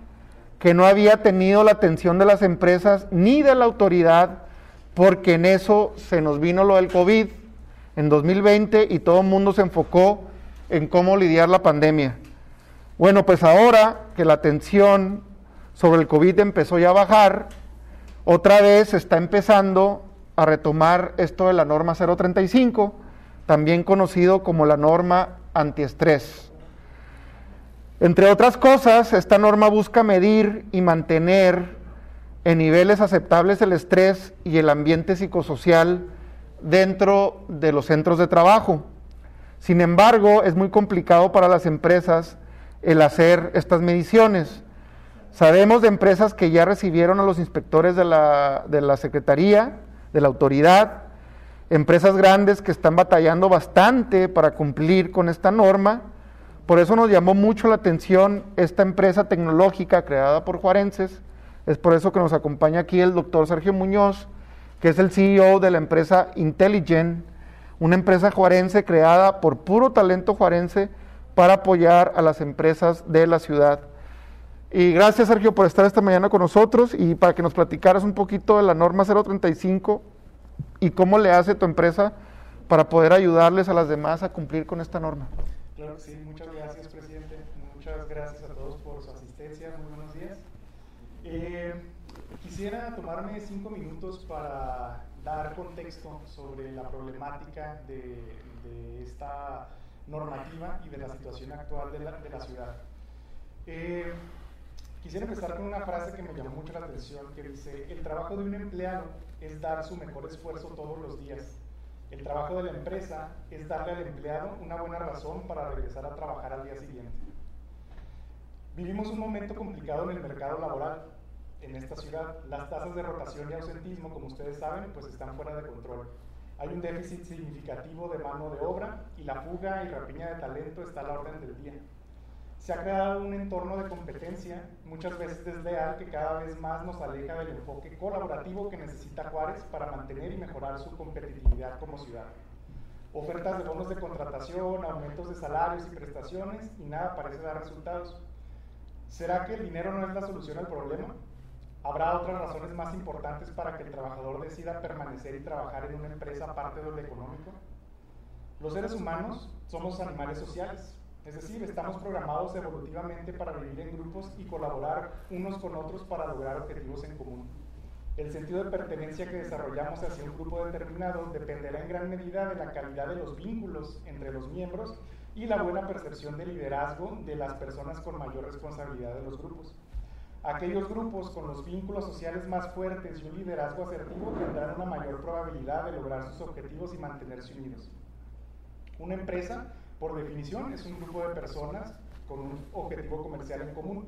que no había tenido la atención de las empresas ni de la autoridad, porque en eso se nos vino lo del COVID en 2020 y todo el mundo se enfocó en cómo lidiar la pandemia. Bueno, pues ahora que la atención sobre el COVID empezó ya a bajar, otra vez se está empezando a retomar esto de la norma 035, también conocido como la norma antiestrés. Entre otras cosas, esta norma busca medir y mantener en niveles aceptables el estrés y el ambiente psicosocial dentro de los centros de trabajo. Sin embargo, es muy complicado para las empresas el hacer estas mediciones. Sabemos de empresas que ya recibieron a los inspectores de la, de la Secretaría, de la autoridad, empresas grandes que están batallando bastante para cumplir con esta norma. Por eso nos llamó mucho la atención esta empresa tecnológica creada por Juarenses. Es por eso que nos acompaña aquí el doctor Sergio Muñoz, que es el CEO de la empresa Intelligent, una empresa juarense creada por puro talento juarense para apoyar a las empresas de la ciudad. Y gracias Sergio por estar esta mañana con nosotros y para que nos platicaras un poquito de la norma 035 y cómo le hace tu empresa para poder ayudarles a las demás a cumplir con esta norma. Claro que sí, muchas gracias presidente, muchas gracias a todos por su asistencia, muy buenos días. Eh, quisiera tomarme cinco minutos para dar contexto sobre la problemática de, de esta normativa y de la situación actual de la, de la ciudad. Eh, quisiera empezar con una frase que me llamó mucho la atención, que dice, el trabajo de un empleado es dar su mejor esfuerzo todos los días. El trabajo de la empresa es darle al empleado una buena razón para regresar a trabajar al día siguiente. Vivimos un momento complicado en el mercado laboral en esta ciudad. Las tasas de rotación y ausentismo, como ustedes saben, pues están fuera de control. Hay un déficit significativo de mano de obra y la fuga y rapiña de talento está a la orden del día. Se ha creado un entorno de competencia, muchas veces desleal, que cada vez más nos aleja del enfoque colaborativo que necesita Juárez para mantener y mejorar su competitividad como ciudad. Ofertas de bonos de contratación, aumentos de salarios y prestaciones y nada parece dar resultados. ¿Será que el dinero no es la solución al problema? ¿Habrá otras razones más importantes para que el trabajador decida permanecer y trabajar en una empresa aparte de lo económico? Los seres humanos somos animales sociales, es decir, estamos programados evolutivamente para vivir en grupos y colaborar unos con otros para lograr objetivos en común. El sentido de pertenencia que desarrollamos hacia un grupo determinado dependerá en gran medida de la calidad de los vínculos entre los miembros y la buena percepción de liderazgo de las personas con mayor responsabilidad de los grupos. Aquellos grupos con los vínculos sociales más fuertes y un liderazgo asertivo tendrán una mayor probabilidad de lograr sus objetivos y mantenerse unidos. Una empresa, por definición, es un grupo de personas con un objetivo comercial en común.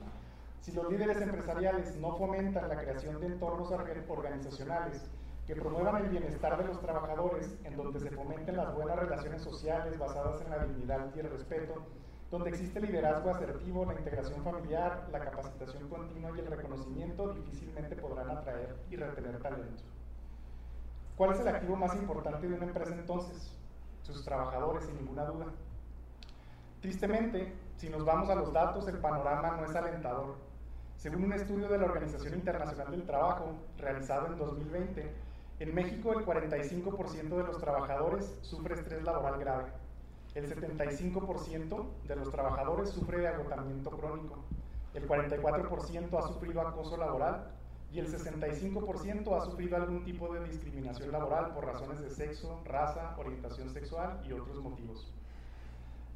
Si los líderes empresariales no fomentan la creación de entornos organizacionales que promuevan el bienestar de los trabajadores, en donde se fomenten las buenas relaciones sociales basadas en la dignidad y el respeto, donde existe liderazgo asertivo, la integración familiar, la capacitación continua y el reconocimiento, difícilmente podrán atraer y retener talento. ¿Cuál es el activo más importante de una empresa entonces? Sus trabajadores, sin ninguna duda. Tristemente, si nos vamos a los datos, el panorama no es alentador. Según un estudio de la Organización Internacional del Trabajo, realizado en 2020, en México el 45% de los trabajadores sufre estrés laboral grave el 75% de los trabajadores sufre de agotamiento crónico, el 44% ha sufrido acoso laboral y el 65% ha sufrido algún tipo de discriminación laboral por razones de sexo, raza, orientación sexual y otros motivos.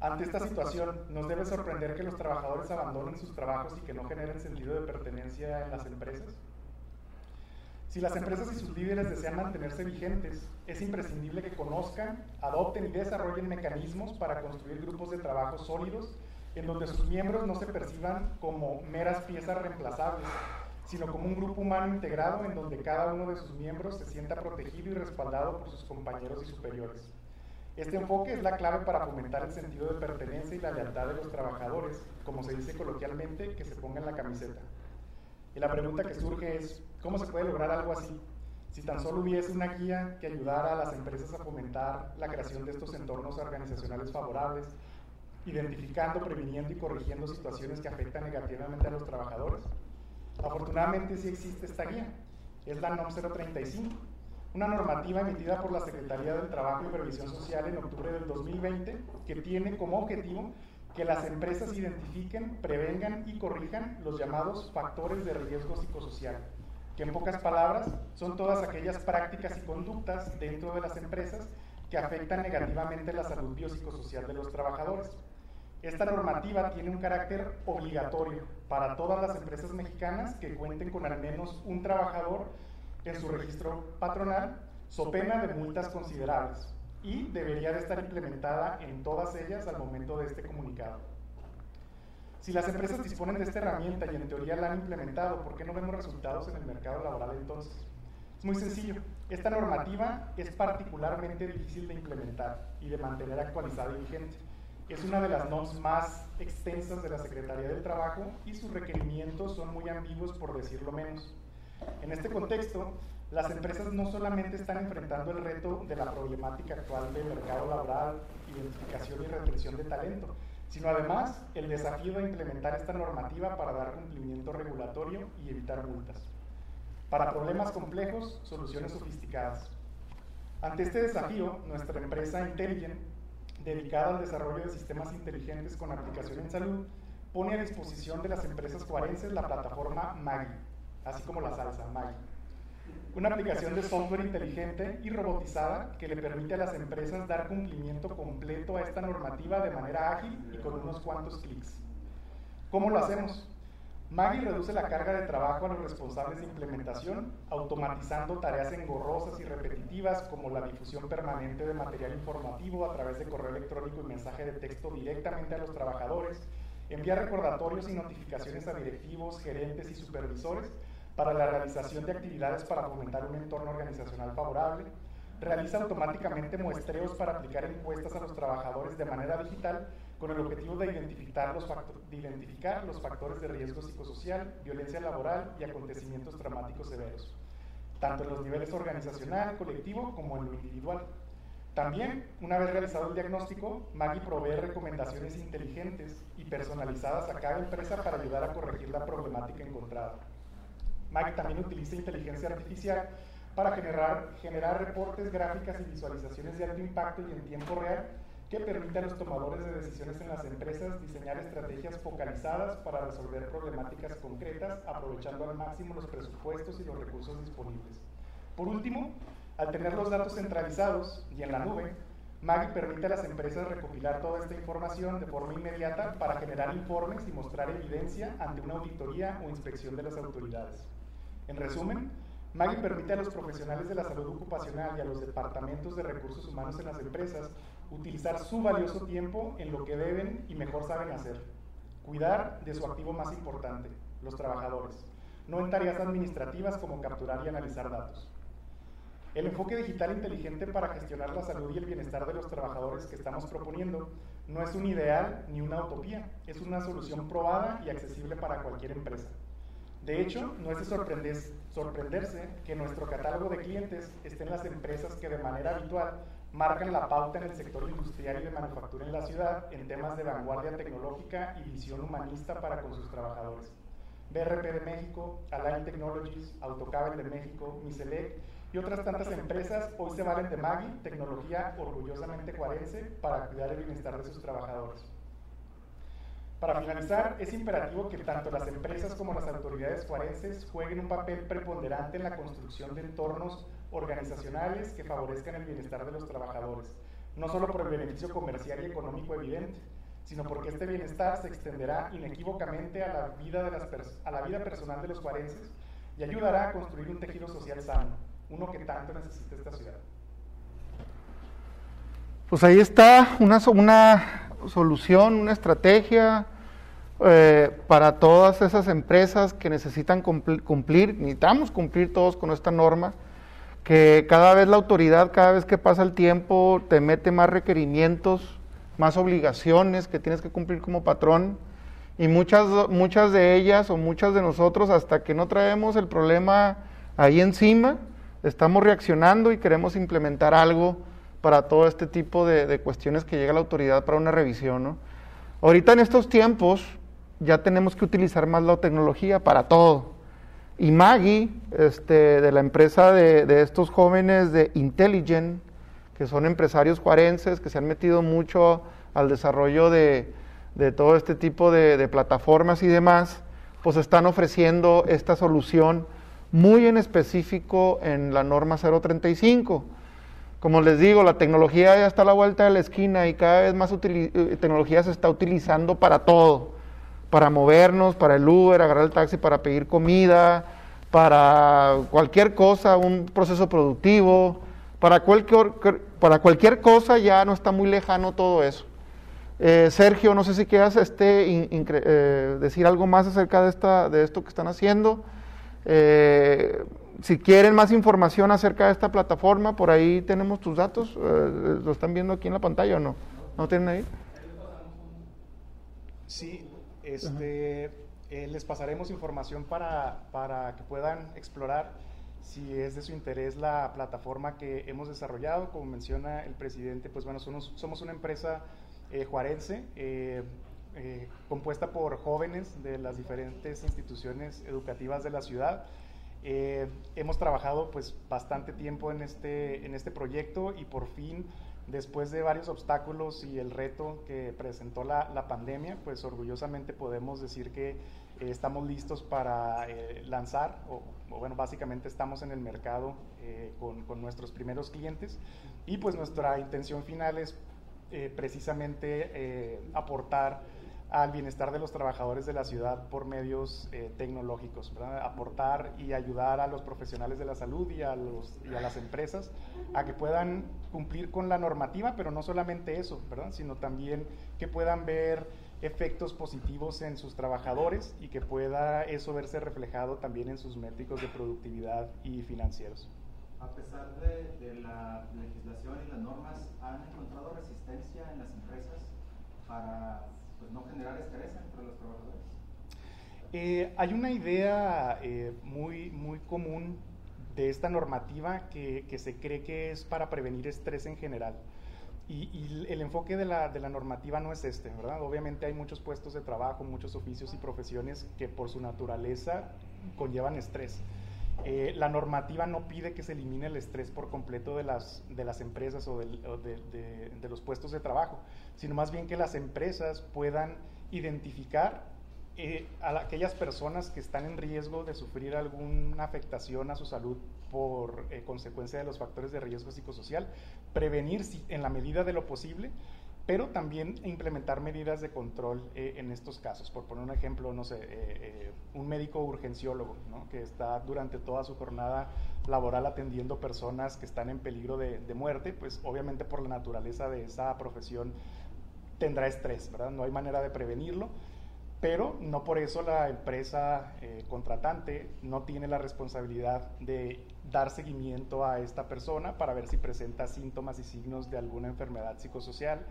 Ante esta situación, nos debe sorprender que los trabajadores abandonen sus trabajos y que no generen sentido de pertenencia en las empresas. Si las empresas y sus líderes desean mantenerse vigentes, es imprescindible que conozcan, adopten y desarrollen mecanismos para construir grupos de trabajo sólidos en donde sus miembros no se perciban como meras piezas reemplazables, sino como un grupo humano integrado en donde cada uno de sus miembros se sienta protegido y respaldado por sus compañeros y superiores. Este enfoque es la clave para fomentar el sentido de pertenencia y la lealtad de los trabajadores, como se dice coloquialmente, que se pongan la camiseta. Y la pregunta que surge es, ¿cómo se puede lograr algo así? Si tan solo hubiese una guía que ayudara a las empresas a fomentar la creación de estos entornos organizacionales favorables, identificando, previniendo y corrigiendo situaciones que afectan negativamente a los trabajadores. Afortunadamente sí existe esta guía, es la NOM 035, una normativa emitida por la Secretaría del Trabajo y Previsión Social en octubre del 2020 que tiene como objetivo que las empresas identifiquen, prevengan y corrijan los llamados factores de riesgo psicosocial, que en pocas palabras son todas aquellas prácticas y conductas dentro de las empresas que afectan negativamente la salud biopsicosocial de los trabajadores. Esta normativa tiene un carácter obligatorio para todas las empresas mexicanas que cuenten con al menos un trabajador en su registro patronal, so pena de multas considerables, y debería de estar implementada en todas ellas al momento de este comunicado. Si las empresas disponen de esta herramienta y en teoría la han implementado, ¿por qué no vemos resultados en el mercado laboral entonces? Es muy sencillo. Esta normativa es particularmente difícil de implementar y de mantener actualizada y vigente. Es una de las NOMs más extensas de la Secretaría del Trabajo y sus requerimientos son muy ambiguos por decirlo menos. En este contexto, las empresas no solamente están enfrentando el reto de la problemática actual del mercado laboral, identificación y retención de talento, sino además el desafío de implementar esta normativa para dar cumplimiento regulatorio y evitar multas. Para problemas complejos, soluciones sofisticadas. Ante este desafío, nuestra empresa Intelligent, dedicada al desarrollo de sistemas inteligentes con aplicación en salud, pone a disposición de las empresas cuarenses la plataforma Maggi, así como la salsa Maggi una aplicación de software inteligente y robotizada que le permite a las empresas dar cumplimiento completo a esta normativa de manera ágil y con unos cuantos clics. ¿Cómo lo hacemos? Maggie reduce la carga de trabajo a los responsables de implementación, automatizando tareas engorrosas y repetitivas como la difusión permanente de material informativo a través de correo electrónico y mensaje de texto directamente a los trabajadores, envía recordatorios y notificaciones a directivos, gerentes y supervisores, para la realización de actividades para fomentar un entorno organizacional favorable, realiza automáticamente muestreos para aplicar encuestas a los trabajadores de manera digital con el objetivo de identificar los, de identificar los factores de riesgo psicosocial, violencia laboral y acontecimientos traumáticos severos, tanto en los niveles organizacional, colectivo como en lo individual. También, una vez realizado el diagnóstico, Maggie provee recomendaciones inteligentes y personalizadas a cada empresa para ayudar a corregir la problemática encontrada. Mike también utiliza inteligencia artificial para generar, generar reportes, gráficas y visualizaciones de alto impacto y en tiempo real que permiten a los tomadores de decisiones en las empresas diseñar estrategias focalizadas para resolver problemáticas concretas, aprovechando al máximo los presupuestos y los recursos disponibles. Por último, al tener los datos centralizados y en la nube, Maggie permite a las empresas recopilar toda esta información de forma inmediata para generar informes y mostrar evidencia ante una auditoría o inspección de las autoridades. En resumen, Maggie permite a los profesionales de la salud ocupacional y a los departamentos de recursos humanos en las empresas utilizar su valioso tiempo en lo que deben y mejor saben hacer, cuidar de su activo más importante, los trabajadores, no en tareas administrativas como capturar y analizar datos. El enfoque digital inteligente para gestionar la salud y el bienestar de los trabajadores que estamos proponiendo no es un ideal ni una utopía, es una solución probada y accesible para cualquier empresa. De hecho, no es de sorprenderse que nuestro catálogo de clientes esté en las empresas que de manera habitual marcan la pauta en el sector industrial y de manufactura en la ciudad en temas de vanguardia tecnológica y visión humanista para con sus trabajadores. BRP de México, Align Technologies, Autocable de México, Miselec y otras tantas empresas hoy se valen de Maggi, tecnología orgullosamente cuarense, para cuidar el bienestar de sus trabajadores. Para finalizar, es imperativo que tanto las empresas como las autoridades forenses jueguen un papel preponderante en la construcción de entornos organizacionales que favorezcan el bienestar de los trabajadores, no solo por el beneficio comercial y económico evidente, sino porque este bienestar se extenderá inequívocamente a la vida, de las a la vida personal de los forenses y ayudará a construir un tejido social sano, uno que tanto necesita esta ciudad. Pues ahí está una, una solución, una estrategia eh, para todas esas empresas que necesitan cumplir, necesitamos cumplir todos con esta norma, que cada vez la autoridad, cada vez que pasa el tiempo, te mete más requerimientos, más obligaciones que tienes que cumplir como patrón, y muchas, muchas de ellas o muchas de nosotros, hasta que no traemos el problema ahí encima, estamos reaccionando y queremos implementar algo para todo este tipo de, cuestiones que llega la autoridad para una revisión. ¿no? Ahorita en estos tiempos ya tenemos que utilizar más la tecnología para todo. Y Maggie, este, de la empresa de, de estos jóvenes de Intelligent, que son empresarios juarenses que se han metido mucho al desarrollo de, de todo este tipo de, de plataformas y demás, pues están ofreciendo esta solución muy en específico en la norma 035. Como les digo, la tecnología ya está a la vuelta de la esquina y cada vez más eh, tecnología se está utilizando para todo, para movernos, para el Uber, agarrar el taxi para pedir comida, para cualquier cosa, un proceso productivo, para cualquier, para cualquier cosa ya no está muy lejano todo eso. Eh, Sergio, no sé si quieras este, in- incre- eh, decir algo más acerca de, esta, de esto que están haciendo. Eh, si quieren más información acerca de esta plataforma, por ahí tenemos tus datos. Eh, ¿Lo están viendo aquí en la pantalla o no? ¿No tienen ahí? Sí, este, eh, les pasaremos información para, para que puedan explorar si es de su interés la plataforma que hemos desarrollado. Como menciona el presidente, pues bueno, somos, somos una empresa eh, juarense eh, eh, compuesta por jóvenes de las diferentes instituciones educativas de la ciudad. Eh, hemos trabajado pues bastante tiempo en este, en este proyecto y por fin después de varios obstáculos y el reto que presentó la, la pandemia, pues orgullosamente podemos decir que eh, estamos listos para eh, lanzar, o, o, bueno, básicamente estamos en el mercado eh, con, con, nuestros primeros clientes. Y pues nuestra intención final es eh, precisamente aportar al bienestar de los trabajadores de la ciudad por medios eh, tecnológicos, ¿verdad? aportar y ayudar a los profesionales de la salud y a, los, y a las empresas a que puedan cumplir con la normativa, pero no solamente eso, ¿verdad? sino también que puedan ver efectos positivos en sus trabajadores y que pueda eso verse reflejado también en sus métricos de productividad y financieros. A pesar de, de la legislación y las normas, ¿han encontrado resistencia en las empresas para pues, no generar estrés entre los trabajadores? Eh, hay una idea eh, muy, muy común de esta normativa que, que, se cree que es para prevenir estrés en general. Y, y el enfoque de la, de la, normativa no es este, ¿verdad? Obviamente hay muchos puestos de trabajo, muchos oficios y profesiones que por su naturaleza conllevan estrés. Eh, la normativa no pide que se elimine el estrés por completo de las, de las empresas o, de, los puestos de trabajo, sino más bien que las empresas puedan identificar eh, a aquellas personas que están en riesgo de sufrir alguna afectación a su salud por eh, consecuencia de los factores de riesgo psicosocial, prevenir si, en la medida de lo posible, pero también implementar medidas de control eh, en estos casos. Por poner un ejemplo, no sé, eh, eh, un médico urgenciólogo ¿no? que está durante toda su jornada laboral atendiendo personas que están en peligro de, de, muerte, pues obviamente por la naturaleza de esa profesión tendrá estrés, ¿verdad? No hay manera de prevenirlo, pero no por eso la empresa eh, contratante no tiene la responsabilidad de dar seguimiento a esta persona para ver si presenta síntomas y signos de alguna enfermedad psicosocial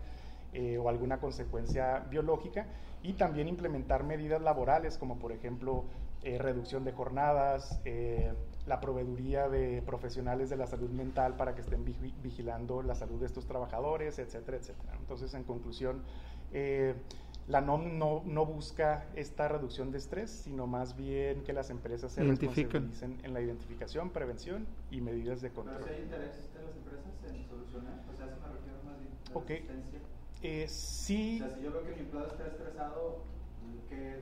eh, o alguna consecuencia biológica y también implementar medidas laborales como por ejemplo eh, reducción de jornadas, eh, la proveeduría de profesionales de la salud mental para que estén vigilando la salud de estos trabajadores, etcétera, etcétera. Entonces, en conclusión, eh, la NOM no, no, busca esta reducción de estrés, sino más bien que las empresas se responsabilicen en la identificación, prevención y medidas de control. ¿Pero si hay interés de las empresas en solucionar? O sea, eso me refiero más bien a okay. Eh, sí. O sea, si yo veo que mi empleado está estresado, que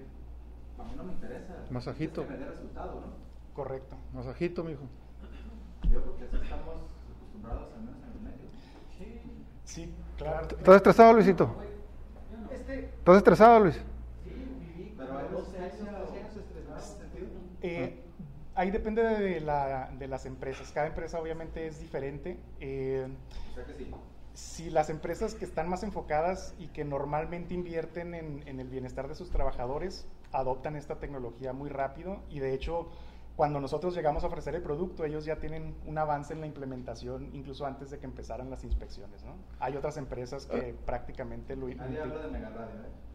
a mí no me interesa. Masajito. Es que me dé resultado, ¿no? Correcto. Masajito, mijo. Yo porque así estamos acostumbrados al menos en el medio. Sí. Sí, claro. ¿Estás estresado, Luisito? ¿Estás estresado, Luis? Sí, viví pero hay 12 años, 12 años estresados. Eh, ahí depende de, la, de, las empresas. Cada empresa obviamente es diferente. Eh, o sea que sí. Si las empresas que están más enfocadas y que normalmente invierten en, en, el bienestar de sus trabajadores adoptan esta tecnología muy rápido y de hecho cuando nosotros llegamos a ofrecer el producto ellos ya tienen un avance en la implementación incluso antes de que empezaran las inspecciones. ¿no? Hay otras empresas que prácticamente lo... Nadie habla de mega radio, ¿eh?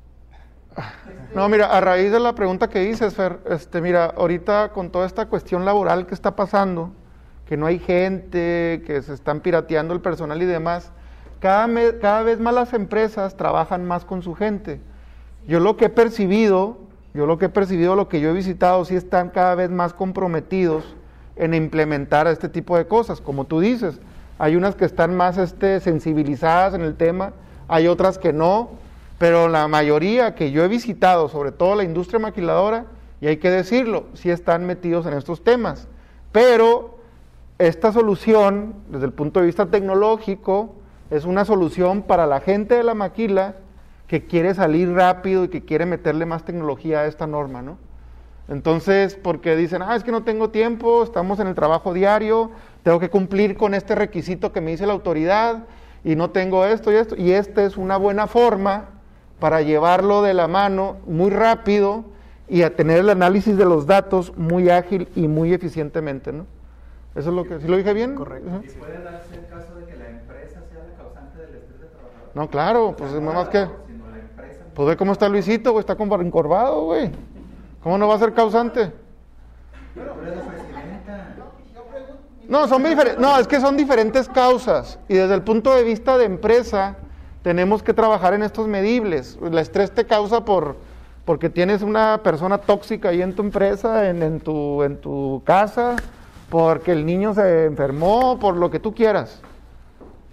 No, mira, a raíz de la pregunta que dices, Fer, este, mira, ahorita con toda esta cuestión laboral que está pasando, que no hay gente, que se están pirateando el personal y demás, cada, cada vez más las empresas trabajan más con su gente. Yo lo que he percibido yo lo que he percibido, lo que yo he visitado, sí están cada vez más comprometidos en implementar este tipo de cosas, como tú dices. Hay unas que están más este, sensibilizadas en el tema, hay otras que no, pero la mayoría que yo he visitado, sobre todo la industria maquiladora, y hay que decirlo, sí están metidos en estos temas. Pero esta solución, desde el punto de vista tecnológico, es una solución para la gente de la maquila que quiere salir rápido y que quiere meterle más tecnología a esta norma, ¿no? Entonces, porque dicen, ah, es que no tengo tiempo, estamos en el trabajo diario, tengo que cumplir con este requisito que me dice la autoridad y no tengo esto y esto. Y esta es una buena forma para llevarlo de la mano muy rápido y a tener el análisis de los datos muy ágil y muy eficientemente, ¿no? Eso es lo que, ¿sí lo dije bien? Correcto. ¿Y puede darse el caso de que la empresa sea la causante del estrés del trabajador? No, claro, pues es más que... Pues ve cómo está Luisito, güey, está encorvado, güey. ¿Cómo no va a ser causante? No, son diferentes, no, es que son diferentes causas y desde el punto de vista de empresa tenemos que trabajar en estos medibles. El estrés te causa por porque tienes una persona tóxica ahí en tu empresa, en, en tu en tu casa, porque el niño se enfermó, por lo que tú quieras.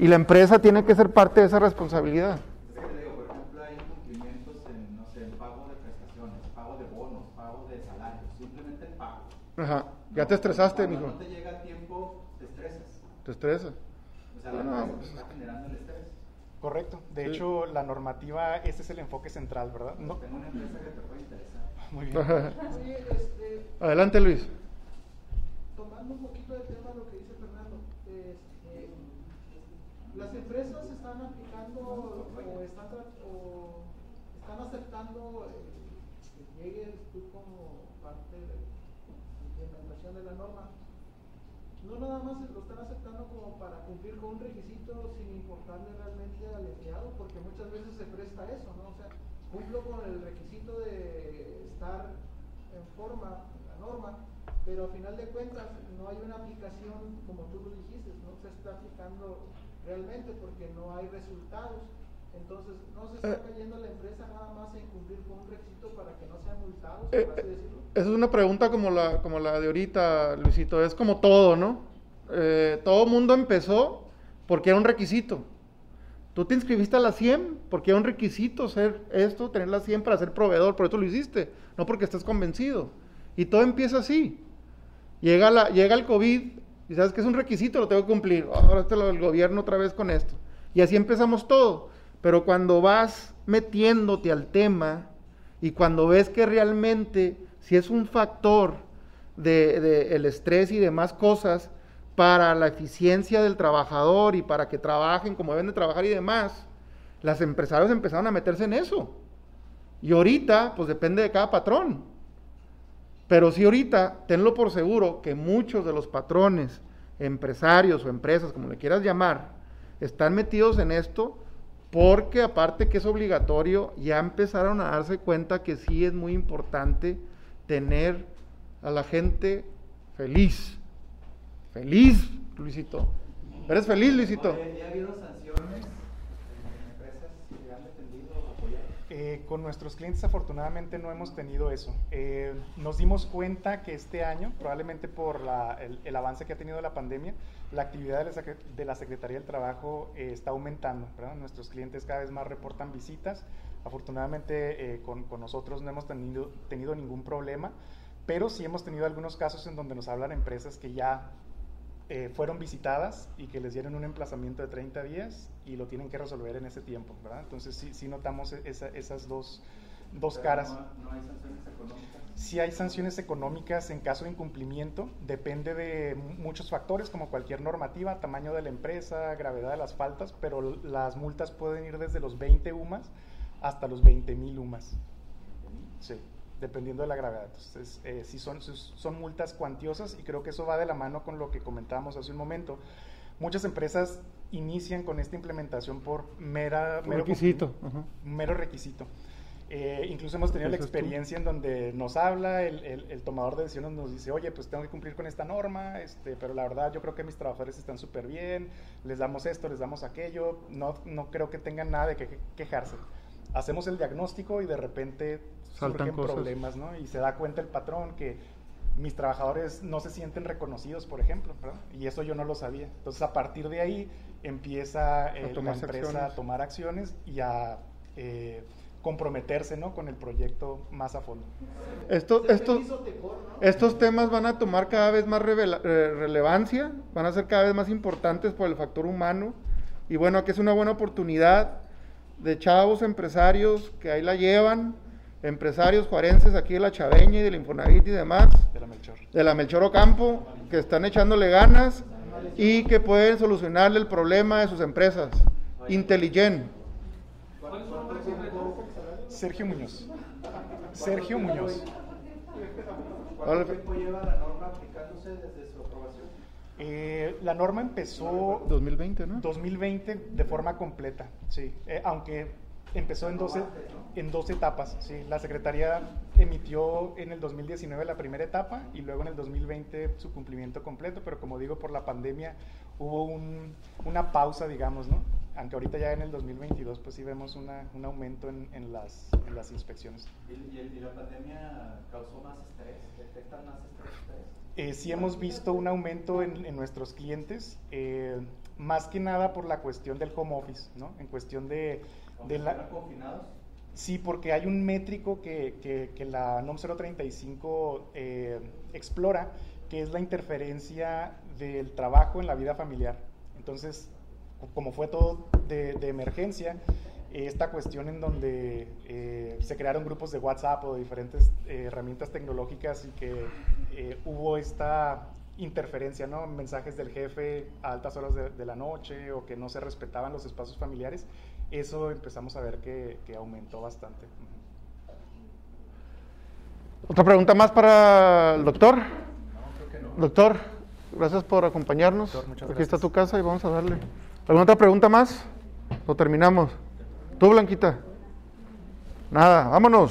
Y la empresa tiene que ser parte de esa responsabilidad. Es que te digo, por ejemplo, hay incumplimientos en, no sé, en pago de prestaciones, pago de bonos, pago de salarios, simplemente el pago. Ajá. Ya te estresaste, mijo. no te llega a tiempo, te estresas. Te estresa. O sea, la No, empresa pues, está generando el estrés. Correcto. De Sí. hecho, la normativa, ese es el enfoque central, ¿verdad? No. Tengo una empresa que te puede interesar. Muy bien. Oye, este, Adelante, Luis. tomando un poquito del tema de lo que dice las empresas están aplicando o están, o están aceptando eh, que llegues tú como parte de la implementación de la norma. No nada más lo están aceptando como para cumplir con un requisito sin importarle realmente al empleado, porque muchas veces se presta eso, ¿no? O sea, cumplo con el requisito de estar en forma, la norma, pero a final de cuentas no hay una aplicación como tú lo dijiste, no se está aplicando realmente porque no hay resultados. Entonces, no se está Eh. cayendo la empresa nada más en cumplir con un requisito para que no sean multados, Eh, por así decirlo. Esa es una pregunta como la, como la de ahorita, Luisito. Es como todo, ¿no? Eh, todo mundo empezó porque era un requisito. Tú te inscribiste a la 100 porque era un requisito ser esto, tener la 100 para ser proveedor. Por eso lo hiciste, no porque estés convencido. Y todo empieza así. Llega, la, llega el COVID y sabes que es un requisito, lo tengo que cumplir. Ahora está del gobierno otra vez con esto. Y así empezamos todo. Pero cuando vas metiéndote al tema y cuando ves que realmente si es un factor de, de el estrés y demás cosas para la eficiencia del trabajador y para que trabajen como deben de trabajar y demás, las empresarios empezaron a meterse en eso. Y ahorita, pues depende de cada patrón. Pero sí ahorita, tenlo por seguro que muchos de los patrones, empresarios o empresas, como le quieras llamar, están metidos en esto porque aparte que es obligatorio, ya empezaron a darse cuenta que sí es muy importante tener a la gente feliz. Feliz, Luisito. ¿Eres feliz, Luisito ¿ya ha habido sanciones en empresas que han defendido o apoyado? Eh, con nuestros clientes afortunadamente no hemos tenido eso. Eh, nos dimos cuenta que este año, probablemente por el, avance que ha tenido la pandemia, la actividad de la, Secretaría del Trabajo eh, está aumentando. Nuestros clientes cada vez más reportan visitas. Afortunadamente con, con nosotros no hemos tenido, tenido ningún problema, pero sí hemos tenido algunos casos en donde nos hablan empresas que ya eh, fueron visitadas y que les dieron un emplazamiento de 30 días y lo tienen que resolver en ese tiempo, ¿verdad? Entonces sí, sí notamos e- esa- esas dos, dos Pero caras. No, no hay sanciones económicas. Si hay sanciones económicas en caso de incumplimiento, depende de mu- muchos factores, como cualquier normativa, tamaño de la empresa, gravedad de las faltas, pero las multas pueden ir desde los 20 UMAS hasta los 20 mil UMAS. Sí, dependiendo de la gravedad. Entonces, eh, sí son, son multas cuantiosas y creo que eso va de la mano con lo que comentábamos hace un momento. Muchas empresas inician con esta implementación por mera, mero requisito, mero requisito. Eh, incluso hemos tenido la experiencia en donde nos habla, el, el- el tomador de decisiones nos dice, oye, pues tengo que cumplir con esta norma, este, pero la verdad yo creo que mis trabajadores están súper bien, les damos esto, les damos aquello, no, no creo que tengan nada de que quejarse. Hacemos el diagnóstico y de repente Saltan surgen cosas. problemas, ¿no? Y se da cuenta el patrón que mis trabajadores no se sienten reconocidos, por ejemplo, ¿verdad? Y eso yo no lo sabía. Entonces, a partir de ahí empieza eh, la empresa acciones. a tomar acciones y a eh, comprometerse, ¿no? Con el proyecto más a fondo. Esto, estos, ¿no? estos temas van a tomar cada vez más revela- eh, relevancia, van a ser cada vez más importantes por el factor humano. Y bueno, aquí es una buena oportunidad de chavos empresarios que ahí la llevan, empresarios juarenses aquí de la Chaveña y del Infonavit y demás, De la Melchor. de la Melchor Ocampo, que están echándole ganas y que pueden solucionarle el problema de sus empresas. Intelligent. Sergio Muñoz. Sergio Muñoz. ¿Cuánto tiempo lleva la norma aplicándose desde su aprobación? Eh, la norma empezó 2020, ¿no? 2020 de forma completa, sí. Eh, aunque empezó en 12, en dos etapas, sí. La Secretaría emitió en el 2019 la primera etapa y luego en el 2020 su cumplimiento completo, pero como digo, por la pandemia hubo un- una pausa, digamos, ¿no? Aunque ahorita ya en el 2022 pues sí vemos una- un aumento en, en las, en las inspecciones. ¿Y, y- y la pandemia causó más estrés? ¿Detectan más estrés ustedes? Eh, sí hemos visto un aumento en, en nuestros clientes, eh, más que nada por la cuestión del home office, ¿no? En cuestión de, de la... confinados? Sí, porque hay un métrico que, que- que la NOM 035 eh, explora, que es la interferencia del trabajo en la vida familiar. Entonces, co- como fue todo de, de emergencia, esta cuestión en donde eh, se crearon grupos de WhatsApp o de diferentes eh, herramientas tecnológicas y que eh, hubo esta interferencia, ¿no? Mensajes del jefe a altas horas de, de la noche o que no se respetaban los espacios familiares, eso empezamos a ver que, que aumentó bastante. Otra pregunta más para el doctor. Doctor, gracias por acompañarnos. Doctor, muchas Aquí está gracias. tu casa y vamos a darle. ¿Alguna otra pregunta más? ¿O terminamos? ¿Tú, Blanquita? Nada, vámonos.